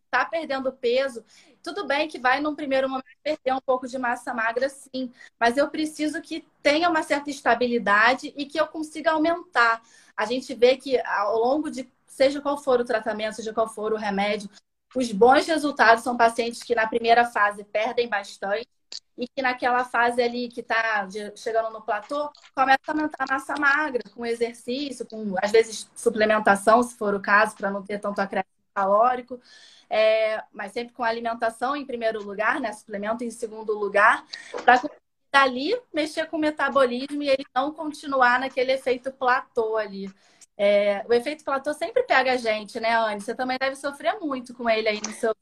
tá perdendo peso tudo bem que vai, num primeiro momento, perder um pouco de massa magra, sim, mas eu preciso que tenha uma certa estabilidade e que eu consiga aumentar. A gente vê que ao longo de, seja qual for o tratamento, seja qual for o remédio, os bons resultados são pacientes que na primeira fase perdem bastante e que naquela fase ali que está chegando no platô, começa a aumentar a massa magra com exercício, com às vezes suplementação, se for o caso, para não ter tanto acréscimo calórico é, mas sempre com alimentação em primeiro lugar, né? Suplemento em segundo lugar, para dali mexer com o metabolismo e ele não continuar naquele efeito platô ali. É, o efeito platô sempre pega a gente, né, Anne? Você também deve sofrer muito com ele aí no seu.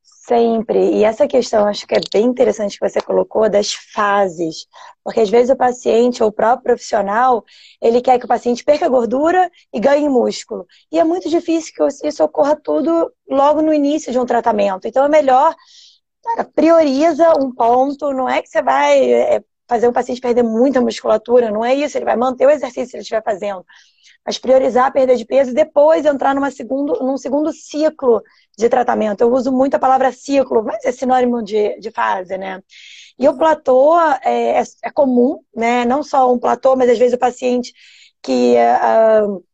Sempre. E essa questão, acho que é bem interessante que você colocou, das fases. Porque às vezes o paciente ou o próprio profissional, ele quer que o paciente perca gordura e ganhe músculo. E é muito difícil que isso ocorra tudo logo no início de um tratamento. Então é melhor, cara, prioriza um ponto. Não é que você vai é, fazer o paciente perder muita musculatura, não é isso. Ele vai manter o exercício que ele estiver fazendo mas priorizar a perda de peso e depois entrar numa segundo, num segundo ciclo de tratamento. Eu uso muito a palavra ciclo, mas é sinônimo de, de fase, né? E o platô é, é, é comum, né? Não só um platô, mas às vezes o paciente que uh,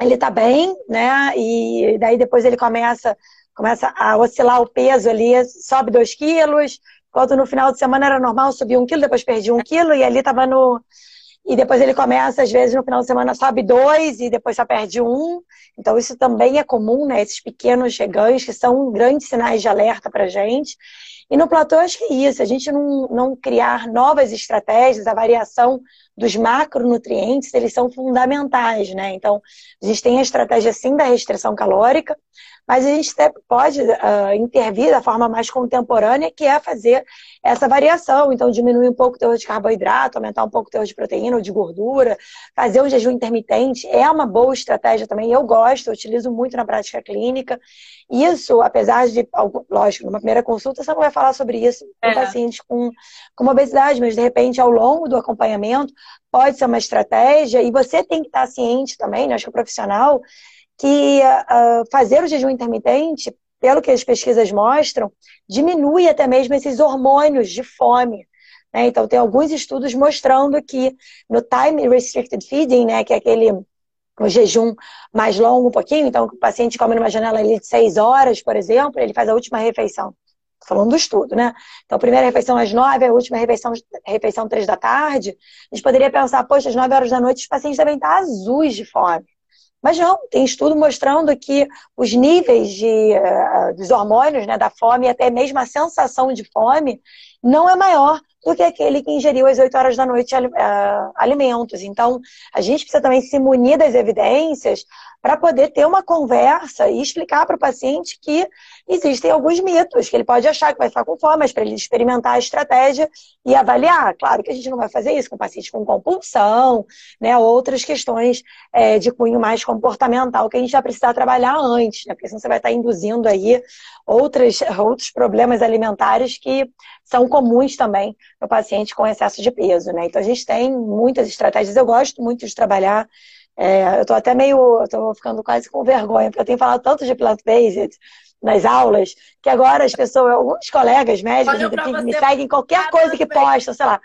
ele tá bem, né? E daí depois ele começa, começa a oscilar o peso ali, sobe 2 quilos, enquanto no final de semana era normal subir um quilo, depois perdi um quilo, e ali tava no e depois ele começa, às vezes, no final de semana sobe dois e depois só perde um. Então, isso também é comum, né? Esses pequenos ganhos que são grandes sinais de alerta para gente. E no platô, acho que é isso, a gente não, não criar novas estratégias, a variação dos macronutrientes, eles são fundamentais, né? Então, a gente tem a estratégia, sim, da restrição calórica, mas a gente até pode uh, intervir da forma mais contemporânea, que é fazer essa variação. Então, diminuir um pouco o teor de carboidrato, aumentar um pouco o teor de proteína ou de gordura, fazer um jejum intermitente é uma boa estratégia também. Eu gosto, eu utilizo muito na prática clínica. Isso, apesar de, lógico, numa primeira consulta você não vai falar sobre isso com é. pacientes com, com obesidade, mas de repente, ao longo do acompanhamento, pode ser uma estratégia e você tem que estar ciente também, né? acho que o profissional que uh, fazer o jejum intermitente, pelo que as pesquisas mostram, diminui até mesmo esses hormônios de fome. Né? Então, tem alguns estudos mostrando que no time restricted feeding, né, que é aquele o jejum mais longo um pouquinho, então o paciente come numa janela ali de seis horas, por exemplo, ele faz a última refeição. Tô falando do estudo, né? Então, a primeira refeição às nove, a última refeição, refeição três da tarde. A gente poderia pensar, poxa, às nove horas da noite os pacientes devem estar azuis de fome. Mas não, tem estudo mostrando que os níveis de, uh, dos hormônios, né, da fome, e até mesmo a sensação de fome, não é maior do que aquele que ingeriu às 8 horas da noite uh, alimentos. Então, a gente precisa também se munir das evidências para poder ter uma conversa e explicar para o paciente que existem alguns mitos, que ele pode achar que vai ficar com fome, mas para ele experimentar a estratégia e avaliar. Claro que a gente não vai fazer isso com pacientes com compulsão, né, outras questões é, de cunho mais comportamental que a gente vai precisar trabalhar antes, né, porque senão você vai estar induzindo aí outras, outros problemas alimentares que são comuns também no paciente com excesso de peso, né? Então a gente tem muitas estratégias, eu gosto muito de trabalhar é, eu tô até meio, tô ficando quase com vergonha, porque eu tenho falado tanto de plant-based nas aulas, que agora as pessoas, alguns colegas médicos enfim, me seguem qualquer coisa que posta, sei lá.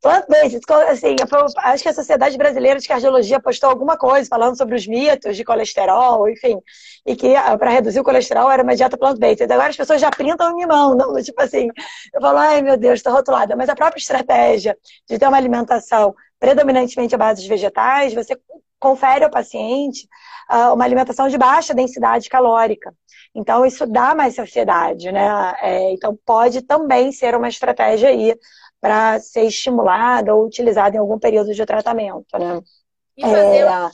Plant-based, assim, acho que a Sociedade Brasileira de Cardiologia postou alguma coisa falando sobre os mitos de colesterol, enfim, e que ah, para reduzir o colesterol era uma dieta plant-based. Agora as pessoas já printam em mão, não, tipo assim, eu falo, ai meu Deus, estou rotulada. Mas a própria estratégia de ter uma alimentação predominantemente à base de vegetais, você confere ao paciente uh, uma alimentação de baixa densidade calórica. Então, isso dá mais saciedade, né? É, então, pode também ser uma estratégia aí para ser estimulada ou utilizada em algum período de tratamento, né? E fazer é...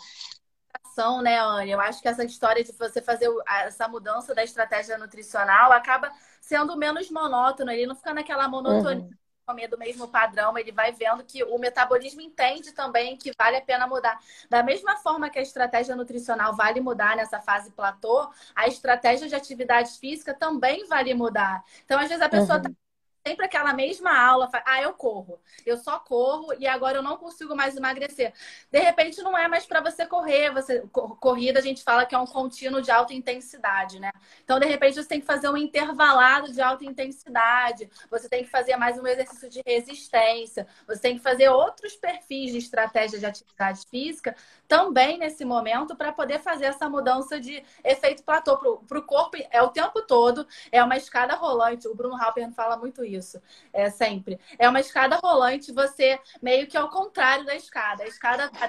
né, Anne? Eu acho que essa história de você fazer essa mudança da estratégia nutricional acaba sendo menos monótono, ele não fica naquela monotonia. Uhum comer do mesmo padrão, ele vai vendo que o metabolismo entende também que vale a pena mudar. Da mesma forma que a estratégia nutricional vale mudar nessa fase platô, a estratégia de atividade física também vale mudar. Então, às vezes, a pessoa está uhum sempre aquela mesma aula, ah, eu corro, eu só corro e agora eu não consigo mais emagrecer. De repente não é mais para você correr, você corrida a gente fala que é um contínuo de alta intensidade, né? Então de repente você tem que fazer um intervalado de alta intensidade, você tem que fazer mais um exercício de resistência, você tem que fazer outros perfis de estratégia de atividade física também nesse momento para poder fazer essa mudança de efeito platô para o corpo é o tempo todo, é uma escada rolante. O Bruno Halpern fala muito isso isso. É sempre. É uma escada rolante, você meio que ao contrário da escada. A escada está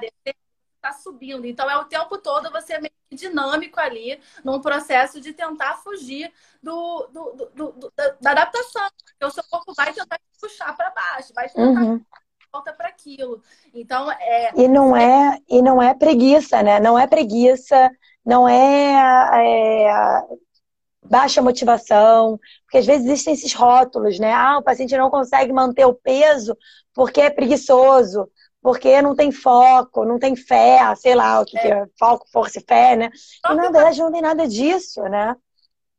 está subindo. Então é o tempo todo você meio que dinâmico ali, num processo de tentar fugir do, do, do, do da, da, adaptação. Porque o seu corpo vai tentar te puxar para baixo, vai tentar. Uhum volta para aquilo. Então, é. E não é, e não é preguiça, né? Não é preguiça, não é, é baixa motivação, porque às vezes existem esses rótulos, né? Ah, o paciente não consegue manter o peso porque é preguiçoso, porque não tem foco, não tem fé, sei lá o que é, é foco, força e fé, né? E na verdade não tem nada disso, né?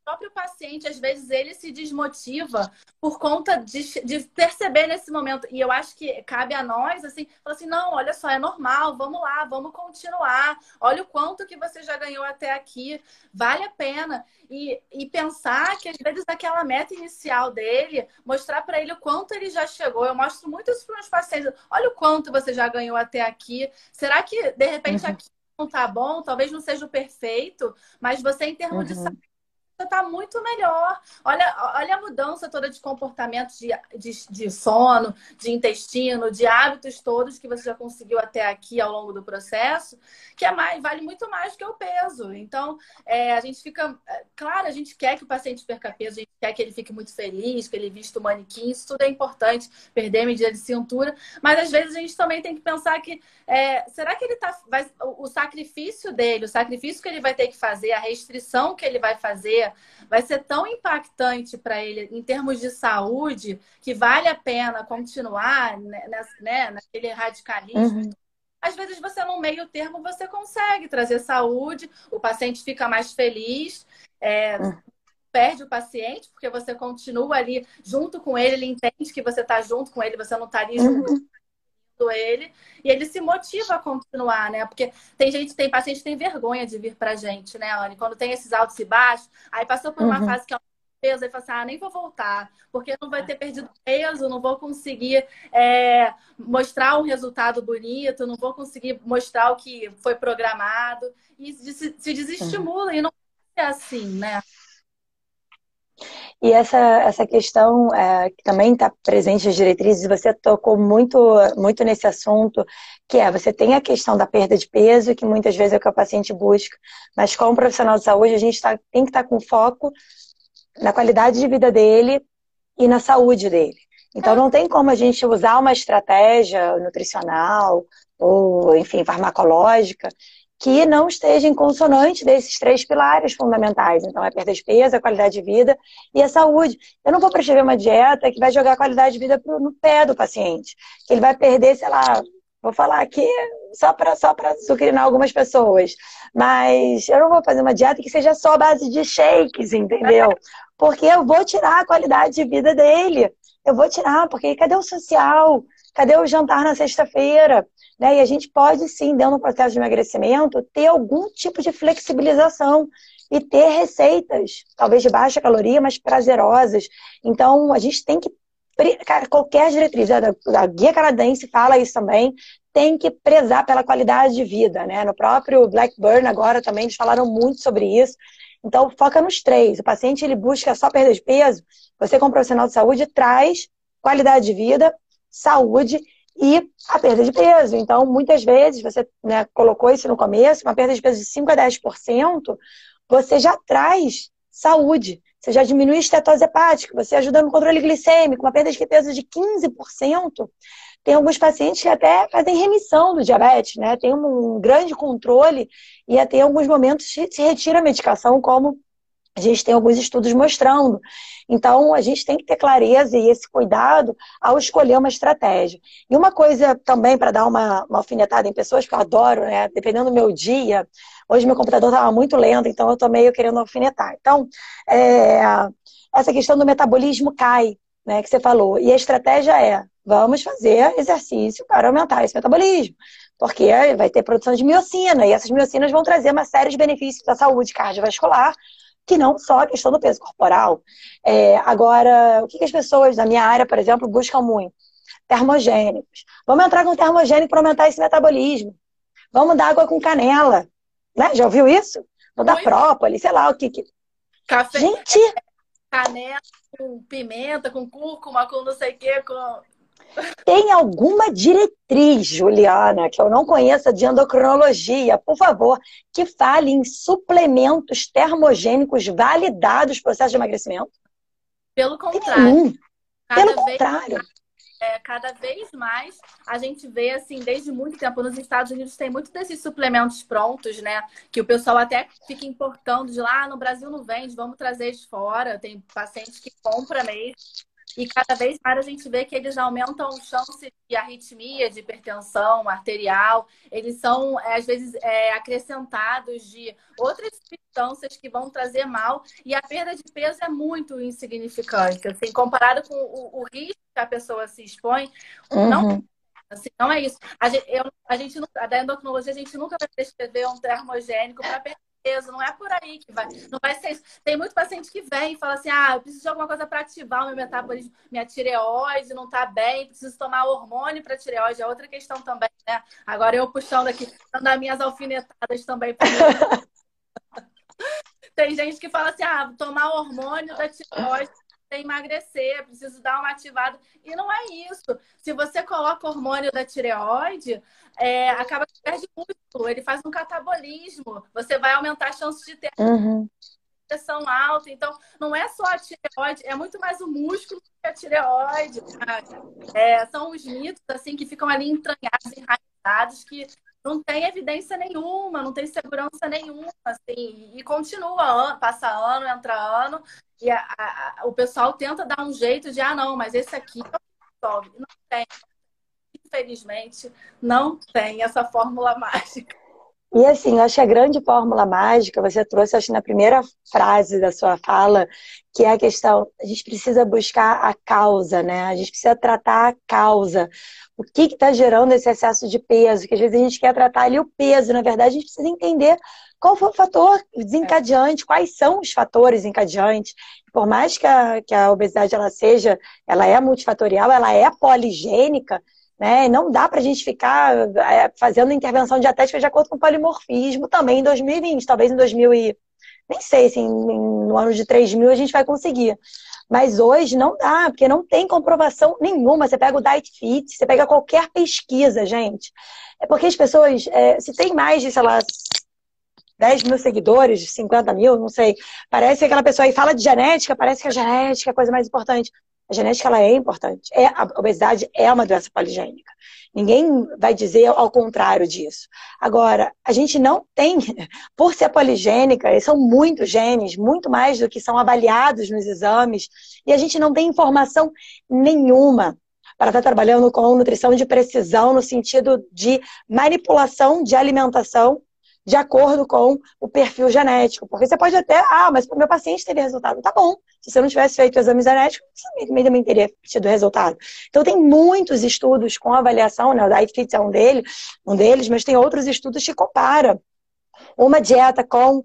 Próprio paciente, às vezes, ele se desmotiva por conta de, de, perceber nesse momento. E eu acho que cabe a nós, assim, falar assim, não, olha só, é normal, vamos lá, vamos continuar. Olha o quanto que você já ganhou até aqui, vale a pena. E, e pensar que, às vezes, aquela meta inicial dele, mostrar para ele o quanto ele já chegou. Eu mostro muito isso para os meus pacientes. Olha o quanto você já ganhou até aqui. Será que, de repente, uhum. aqui não tá bom? Talvez não seja o perfeito, mas você, em termos uhum. de saúde, está muito melhor. Olha, olha a mudança toda de comportamento de, de, de, sono, de intestino, de hábitos todos que você já conseguiu até aqui ao longo do processo, que é mais, vale muito mais que o peso. Então, é, a gente fica. É, claro, a gente quer que o paciente perca peso, a gente quer que ele fique muito feliz, que ele vista o manequim, isso tudo é importante, perder a medida de cintura, mas às vezes a gente também tem que pensar que é, será que ele tá. Vai, o sacrifício dele, o sacrifício que ele vai ter que fazer, a restrição que ele vai fazer, vai ser tão impactante para ele em termos de saúde que vale a pena continuar né, né, naquele radicalismo. Uhum. Às vezes você no meio termo você consegue trazer saúde, o paciente fica mais feliz, é, uhum. perde o paciente porque você continua ali junto com ele, ele entende que você está junto com ele, você não está ali junto uhum ele e ele se motiva a continuar, né? Porque tem gente, tem paciente que tem vergonha de vir pra gente, né, Anne? Quando tem esses altos e baixos, aí passou por uma uhum. fase que é peso e fala assim, ah, nem vou voltar, porque não vai ter perdido peso, não vou conseguir é, mostrar um resultado bonito, não vou conseguir mostrar o que foi programado, e se, se desestimula, e não é assim, né? E essa, essa questão é, que também está presente nas diretrizes, você tocou muito, muito nesse assunto, que é, você tem a questão da perda de peso, que muitas vezes é o que o paciente busca, mas como profissional de saúde, a gente tá, tem que estar tá com foco na qualidade de vida dele e na saúde dele. Então, não tem como a gente usar uma estratégia nutricional ou, enfim, farmacológica que não esteja em consonante desses três pilares fundamentais. Então, é a perda de peso, a qualidade de vida e a saúde. Eu não vou prescrever uma dieta que vai jogar a qualidade de vida no pé do paciente. Que ele vai perder, sei lá, vou falar aqui só para só sucrinar algumas pessoas. Mas eu não vou fazer uma dieta que seja só base de shakes, entendeu? Porque eu vou tirar a qualidade de vida dele. Eu vou tirar, porque cadê o social? Cadê o jantar na sexta-feira? Né? E a gente pode sim, dentro do processo de emagrecimento, ter algum tipo de flexibilização e ter receitas, talvez de baixa caloria, mas prazerosas. Então, a gente tem que. Qualquer diretriz, a guia canadense fala isso também, tem que prezar pela qualidade de vida, né? No próprio Blackburn agora também eles falaram muito sobre isso. Então, foca nos três. O paciente ele busca só perda de peso, você como profissional de saúde traz qualidade de vida, saúde e a perda de peso. Então, muitas vezes, você né, colocou isso no começo, uma perda de peso de 5 a 10%, você já traz saúde. Você já diminui a estetose hepática, você ajuda no controle glicêmico, uma perda de peso de 15%. Tem alguns pacientes que até fazem remissão do diabetes, né? Tem um grande controle e até em alguns momentos se retira a medicação, como a gente tem alguns estudos mostrando. Então, a gente tem que ter clareza e esse cuidado ao escolher uma estratégia. E uma coisa também, para dar uma, uma alfinetada em pessoas, que eu adoro, né? Dependendo do meu dia, hoje meu computador estava muito lento, então eu estou meio querendo alfinetar. Então, é, essa questão do metabolismo cai, né? Que você falou. E a estratégia é: vamos fazer exercício para aumentar esse metabolismo porque vai ter produção de miocina, e essas miocinas vão trazer uma série de benefícios à saúde cardiovascular, que não só a questão do peso corporal. É, agora, o que, que as pessoas na minha área, por exemplo, buscam muito? Termogênicos. Vamos entrar com termogênico para aumentar esse metabolismo. Vamos dar água com canela. Né? Já ouviu isso? Vamos dar própolis, sei lá o que. que... Café. Gente! Canela com pimenta, com cúrcuma, com não sei o quê, com tem alguma diretriz, Juliana, que eu não conheça de endocrinologia, por favor, que fale em suplementos termogênicos validados para o processo de emagrecimento? Pelo contrário. Pelo contrário. Mais, é, cada vez mais a gente vê, assim, desde muito tempo, nos Estados Unidos tem muito desses suplementos prontos, né? Que o pessoal até fica importando de lá, ah, no Brasil não vende, vamos trazer de fora. Tem pacientes que compram mesmo. E cada vez mais a gente vê que eles aumentam chance de arritmia, de hipertensão arterial. Eles são, é, às vezes, é, acrescentados de outras substâncias que vão trazer mal. E a perda de peso é muito insignificante. Assim, comparado com o, o risco que a pessoa se expõe, uhum. não Assim, não é isso. A gente, eu, a gente da endocrinologia, a gente nunca vai prescrever um termogênico para perder peso, não é por aí que vai. Não vai ser isso. Tem muito paciente que vem e fala assim: ah, eu preciso de alguma coisa para ativar o meu metabolismo, minha tireoide não tá bem, preciso tomar hormônio para tireoide, é outra questão também, né? Agora eu puxando aqui, dando as minhas alfinetadas também para Tem gente que fala assim, ah, tomar hormônio da tireoide emagrecer, preciso dar uma ativada. E não é isso. Se você coloca hormônio da tireoide, é, acaba que perde músculo, ele faz um catabolismo. Você vai aumentar a chance de ter uhum. pressão alta. Então, não é só a tireoide, é muito mais o músculo que a tireoide. É, são os mitos assim que ficam ali entranhados, enraizados, que não tem evidência nenhuma, não tem segurança nenhuma, assim, e continua, passa ano, entra ano, e a, a, o pessoal tenta dar um jeito de, ah, não, mas esse aqui não resolve. Não tem. Infelizmente, não tem essa fórmula mágica. E assim, eu acho que a grande fórmula mágica, você trouxe, acho, na primeira frase da sua fala, que é a questão, a gente precisa buscar a causa, né? A gente precisa tratar a causa. O que está gerando esse excesso de peso? Que às vezes a gente quer tratar ali o peso, na verdade, a gente precisa entender qual foi o fator desencadeante, quais são os fatores encadeantes. Por mais que a, que a obesidade ela seja, ela é multifatorial, ela é poligênica, né? Não dá para a gente ficar é, fazendo intervenção dietética de acordo com o polimorfismo também em 2020, talvez em 2000 e... Nem sei se no ano de 3000 a gente vai conseguir. Mas hoje não dá, porque não tem comprovação nenhuma. Você pega o Diet Fit, você pega qualquer pesquisa, gente. É porque as pessoas, é, se tem mais de, sei lá, 10 mil seguidores, 50 mil, não sei. Parece que aquela pessoa aí fala de genética, parece que a genética é a coisa mais importante. A genética ela é importante. É, a obesidade é uma doença poligênica. Ninguém vai dizer ao contrário disso. Agora, a gente não tem, por ser poligênica, são muitos genes, muito mais do que são avaliados nos exames, e a gente não tem informação nenhuma para estar trabalhando com nutrição de precisão no sentido de manipulação de alimentação de acordo com o perfil genético. Porque você pode até, ah, mas o meu paciente teria resultado. Tá bom. Se você não tivesse feito o exame genético, você também teria tido resultado. Então, tem muitos estudos com avaliação, né? O Diet é um, dele, um deles, mas tem outros estudos que comparam uma dieta com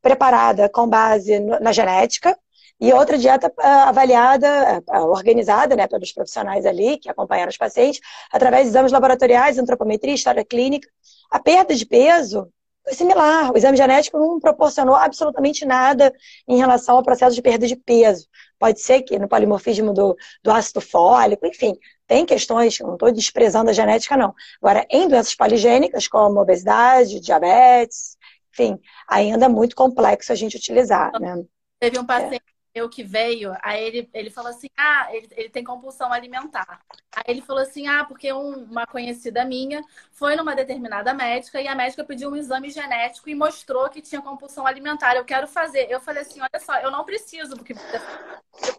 preparada com base na genética e outra dieta uh, avaliada, uh, organizada né, pelos profissionais ali que acompanharam os pacientes, através de exames laboratoriais, antropometria, história clínica. A perda de peso foi similar. O exame genético não proporcionou absolutamente nada em relação ao processo de perda de peso. Pode ser que no polimorfismo do, do ácido fólico, enfim, tem questões, não estou desprezando a genética, não. Agora, em doenças poligênicas, como obesidade, diabetes, enfim, ainda é muito complexo a gente utilizar. Né? Teve um paciente meu que veio, aí ele, ele falou assim: ah, ele, ele tem compulsão alimentar. Aí ele falou assim: ah, porque um, uma conhecida minha foi numa determinada médica e a médica pediu um exame genético e mostrou que tinha compulsão alimentar. Eu quero fazer. Eu falei assim: olha só, eu não preciso, porque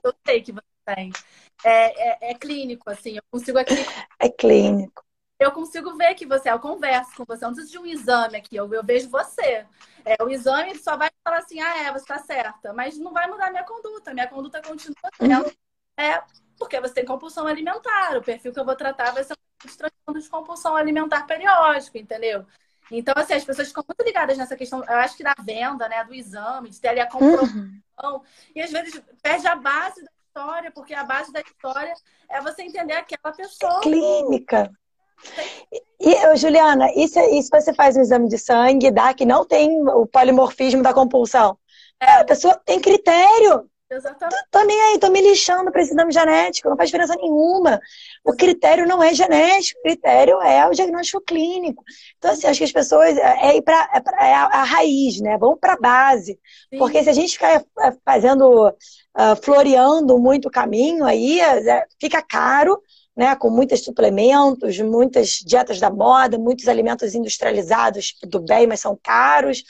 eu sei que você tem. É, é, é clínico, assim, eu consigo aqui. É clínico eu consigo ver que você, eu converso com você, eu não preciso de um exame aqui, eu, eu vejo você. É, o exame só vai falar assim, ah, é, você está certa, mas não vai mudar minha conduta, minha conduta continua sendo, uhum. é, porque você tem compulsão alimentar, o perfil que eu vou tratar vai ser um transtorno de compulsão alimentar periódico, entendeu? Então, assim, as pessoas ficam muito ligadas nessa questão, eu acho que da venda, né, do exame, de ter ali a comprovação, uhum. e às vezes perde a base da história, porque a base da história é você entender aquela pessoa. Clínica. E, Juliana, e se, e se você faz um exame de sangue, dá que não tem o polimorfismo da compulsão? É. A pessoa tem critério. Exatamente. Tô, tô, nem aí, tô me lixando para esse exame genético, não faz diferença nenhuma. O critério não é genético, o critério é o diagnóstico clínico. Então, assim, acho que as pessoas é, é ir para é, pra, é a, a, raiz, né? Vamos para a base. Sim. Porque se a gente ficar é, fazendo, uh, floreando muito o caminho, aí é, fica caro né, com muitos suplementos, muitas dietas da moda, muitos alimentos industrializados do bem, mas são caros.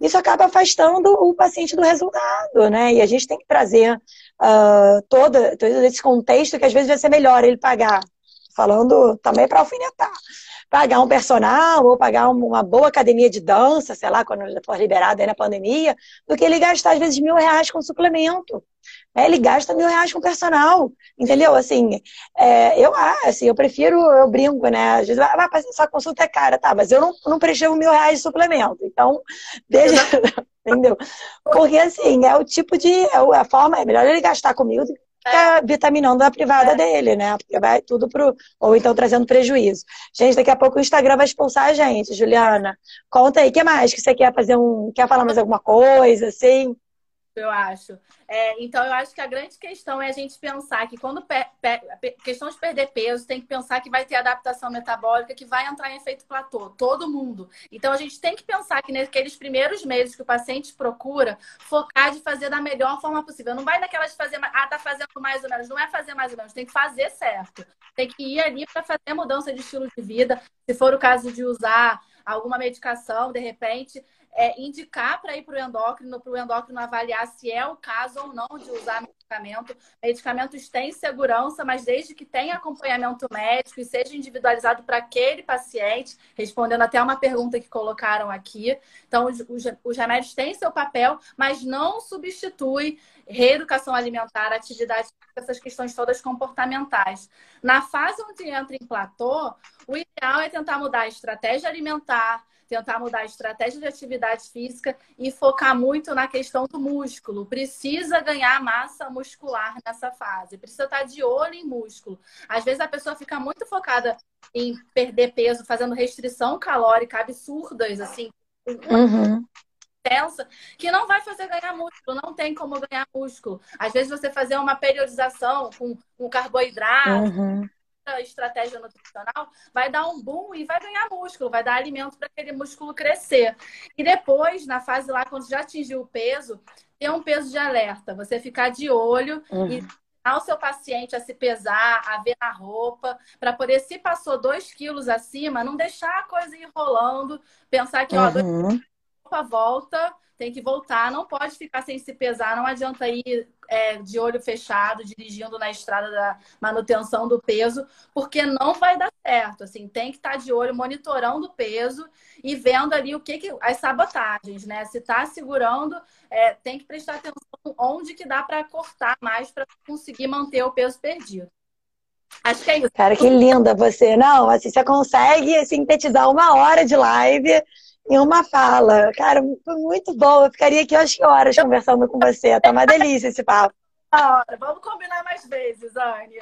Isso acaba afastando o paciente do resultado, né? E a gente tem que trazer uh, todo, todo esse contexto que às vezes vai ser melhor ele pagar. Falando também para alfinetar. Pagar um personal ou pagar uma boa academia de dança, sei lá, quando for liberado aí na pandemia, do que ele gastar às vezes mil reais com suplemento. É, ele gasta mil reais com personal, entendeu? Assim, é, eu, ah, assim, eu prefiro, eu brinco, né? Às vezes, ah, sua consulta é cara, tá? Mas eu não, não preencho mil reais de suplemento. Então, deixa, entendeu? Porque, assim, é o tipo de, é a forma, é melhor ele gastar comigo ficar é. vitaminando a privada é. dele, né? Porque vai tudo pro. Ou então trazendo prejuízo. Gente, daqui a pouco o Instagram vai expulsar a gente, Juliana. Conta aí, o que mais que você quer fazer um. Quer falar mais alguma coisa, assim? Eu acho. É, então, eu acho que a grande questão é a gente pensar que quando pe pe questão de perder peso, tem que pensar que vai ter adaptação metabólica, que vai entrar em efeito platô, todo mundo. Então, a gente tem que pensar que naqueles primeiros meses que o paciente procura, focar de fazer da melhor forma possível. Não vai naquela de fazer, ah, tá fazendo mais ou menos. Não é fazer mais ou menos, tem que fazer certo. Tem que ir ali para fazer mudança de estilo de vida. Se for o caso de usar alguma medicação, de repente, é, indicar para ir para o endócrino, para o endócrino avaliar se é o caso ou não de usar medicamento. Medicamentos têm segurança, mas desde que tenha acompanhamento médico e seja individualizado para aquele paciente, respondendo até uma pergunta que colocaram aqui. Então, os, os, os remédios têm seu papel, mas não substitui reeducação alimentar, atividade, essas questões todas comportamentais. Na fase onde entra em platô, o ideal é tentar mudar a estratégia alimentar, tentar mudar a estratégia de atividade física e focar muito na questão do músculo. Precisa ganhar massa muscular nessa fase, precisa estar de olho em músculo. Às vezes a pessoa fica muito focada em perder peso, fazendo restrição calórica absurdas, assim. Uhum intensa que não vai fazer ganhar músculo, não tem como ganhar músculo. Às vezes você fazer uma periodização com, com carboidrato, uhum estratégia nutricional, vai dar um boom e vai ganhar músculo, vai dar alimento para aquele músculo crescer. E depois, na fase lá, quando já atingiu o peso, ter um peso de alerta. Você ficar de olho uhum. e o seu paciente a se pesar, a ver na roupa, para poder, se passou dois quilos acima, não deixar a coisa ir rolando, pensar que, ó, dois uhum. roupa volta, tem que voltar, não pode ficar sem se pesar, não adianta ir é, de olho fechado, dirigindo na estrada da manutenção do peso, porque não vai dar certo. Assim, tem que estar de olho, monitorando o peso e vendo ali o que, que as sabotagens, né? Se está segurando, é, tem que prestar atenção onde que dá para cortar mais para conseguir manter o peso perdido. Acho que é isso. Cara, que linda você. Não, assim, você consegue sintetizar uma hora de live em uma fala. Cara, foi muito bom. Eu ficaria aqui, acho que horas conversando com você. Tá uma delícia esse papo. Hora. Vamos combinar mais vezes, Ania.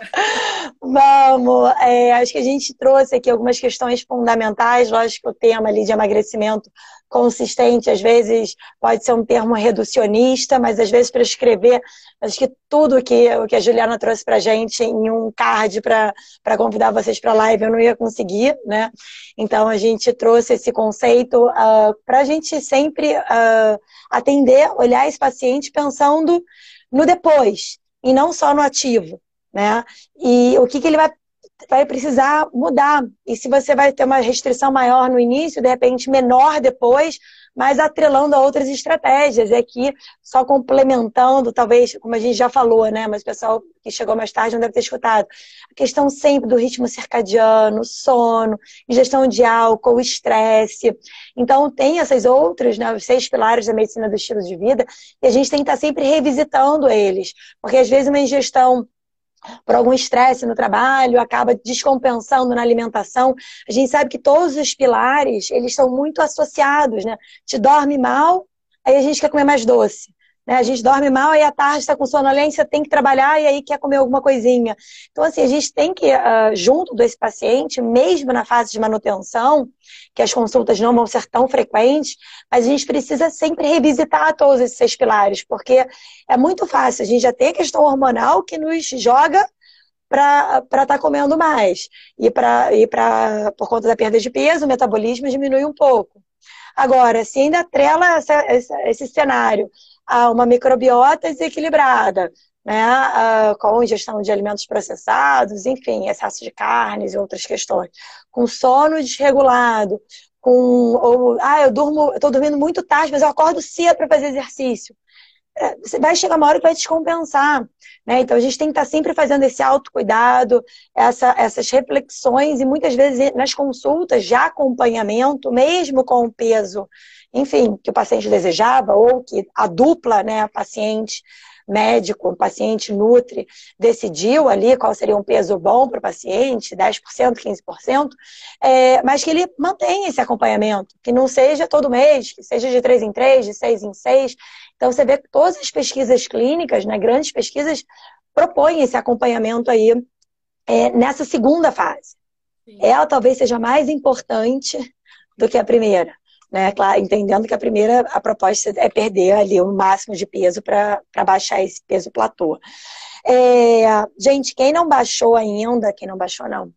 Vamos. É, acho que a gente trouxe aqui algumas questões fundamentais. Lógico que o tema ali de emagrecimento consistente, às vezes pode ser um termo reducionista, mas às vezes para escrever, acho que tudo que, o que a Juliana trouxe para a gente em um card para convidar vocês para a live eu não ia conseguir, né? Então a gente trouxe esse conceito uh, ah, para a gente sempre uh, atender, olhar esse paciente pensando no depois e não só no ativo, né? E o que, que ele vai vai precisar mudar. E se você vai ter uma restrição maior no início, de repente menor depois, mas atrelando a outras estratégias. E aqui, só complementando, talvez, como a gente já falou, né? Mas o pessoal que chegou mais tarde não deve ter escutado. A questão sempre do ritmo circadiano, sono, ingestão de álcool, estresse. Então, tem essas outras, né, os seis pilares da medicina do estilo de vida, e a gente tem que estar sempre revisitando eles. Porque às vezes uma ingestão por algum estresse no trabalho, acaba descompensando na alimentação. A gente sabe que todos os pilares, eles estão muito associados, né? Te dorme mal, aí a gente quer comer mais doce. Né? A gente dorme mal, aí à tarde está com sonolência, tem que trabalhar e aí quer comer alguma coisinha. Então, assim, a gente tem que, uh, junto desse paciente, mesmo na fase de manutenção, que as consultas não vão ser tão frequentes, mas a gente precisa sempre revisitar todos esses seis pilares, porque é muito fácil. A gente já tem a questão hormonal que nos joga para estar tá comendo mais. E, pra, e pra, por conta da perda de peso, o metabolismo diminui um pouco. Agora, se ainda atrela essa, essa, esse cenário a uma microbiota desequilibrada, né, com ingestão de alimentos processados, enfim, excesso de carnes e outras questões, com sono desregulado, com ou ah, eu durmo, eu dormindo muito tarde, mas eu acordo cedo para fazer exercício. É, você vai chegar uma hora que vai descompensar, né? Então a gente tem que estar sempre fazendo esse autocuidado, essa, essas reflexões e muitas vezes nas consultas de acompanhamento, mesmo com o peso enfim, que o paciente desejava, ou que a dupla, né, a paciente médico, paciente nutri, decidiu ali qual seria um peso bom para o paciente, 10%, 15%, é, mas que ele mantenha esse acompanhamento, que não seja todo mês, que seja de 3 em 3, de 6 em 6. Então, você vê que todas as pesquisas clínicas, né, grandes pesquisas, propõe esse acompanhamento aí é, nessa segunda fase. Sim. Ela talvez seja mais importante do que a primeira. Né? Claro, entendendo que a primeira, a proposta é perder ali o máximo de peso para baixar esse peso platô. É, gente, quem não baixou ainda, quem não baixou não,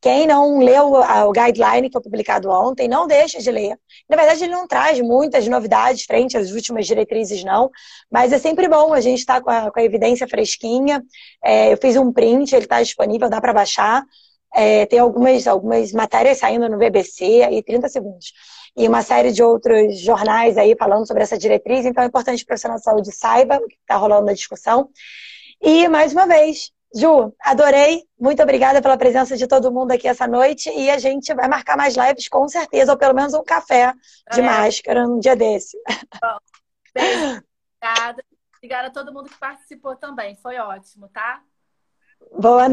quem não leu o guideline que foi publicado ontem, não deixa de ler. Na verdade, ele não traz muitas novidades frente às últimas diretrizes, não. Mas é sempre bom a gente estar tá com, com, a evidência fresquinha. É, eu fiz um print, ele está disponível, dá para baixar. É, tem algumas, algumas matérias saindo no BBC, aí 30 segundos. E uma série de outros jornais aí falando sobre essa diretriz. Então é importante que o profissional de saúde saiba o que está rolando na discussão. E, mais uma vez, Ju, adorei. Muito obrigada pela presença de todo mundo aqui essa noite. E a gente vai marcar mais lives, com certeza, ou pelo menos um café de é. máscara num dia desse. Bom, beijo. Obrigada. Obrigada a todo mundo que participou também. Foi ótimo, tá? Boa noite.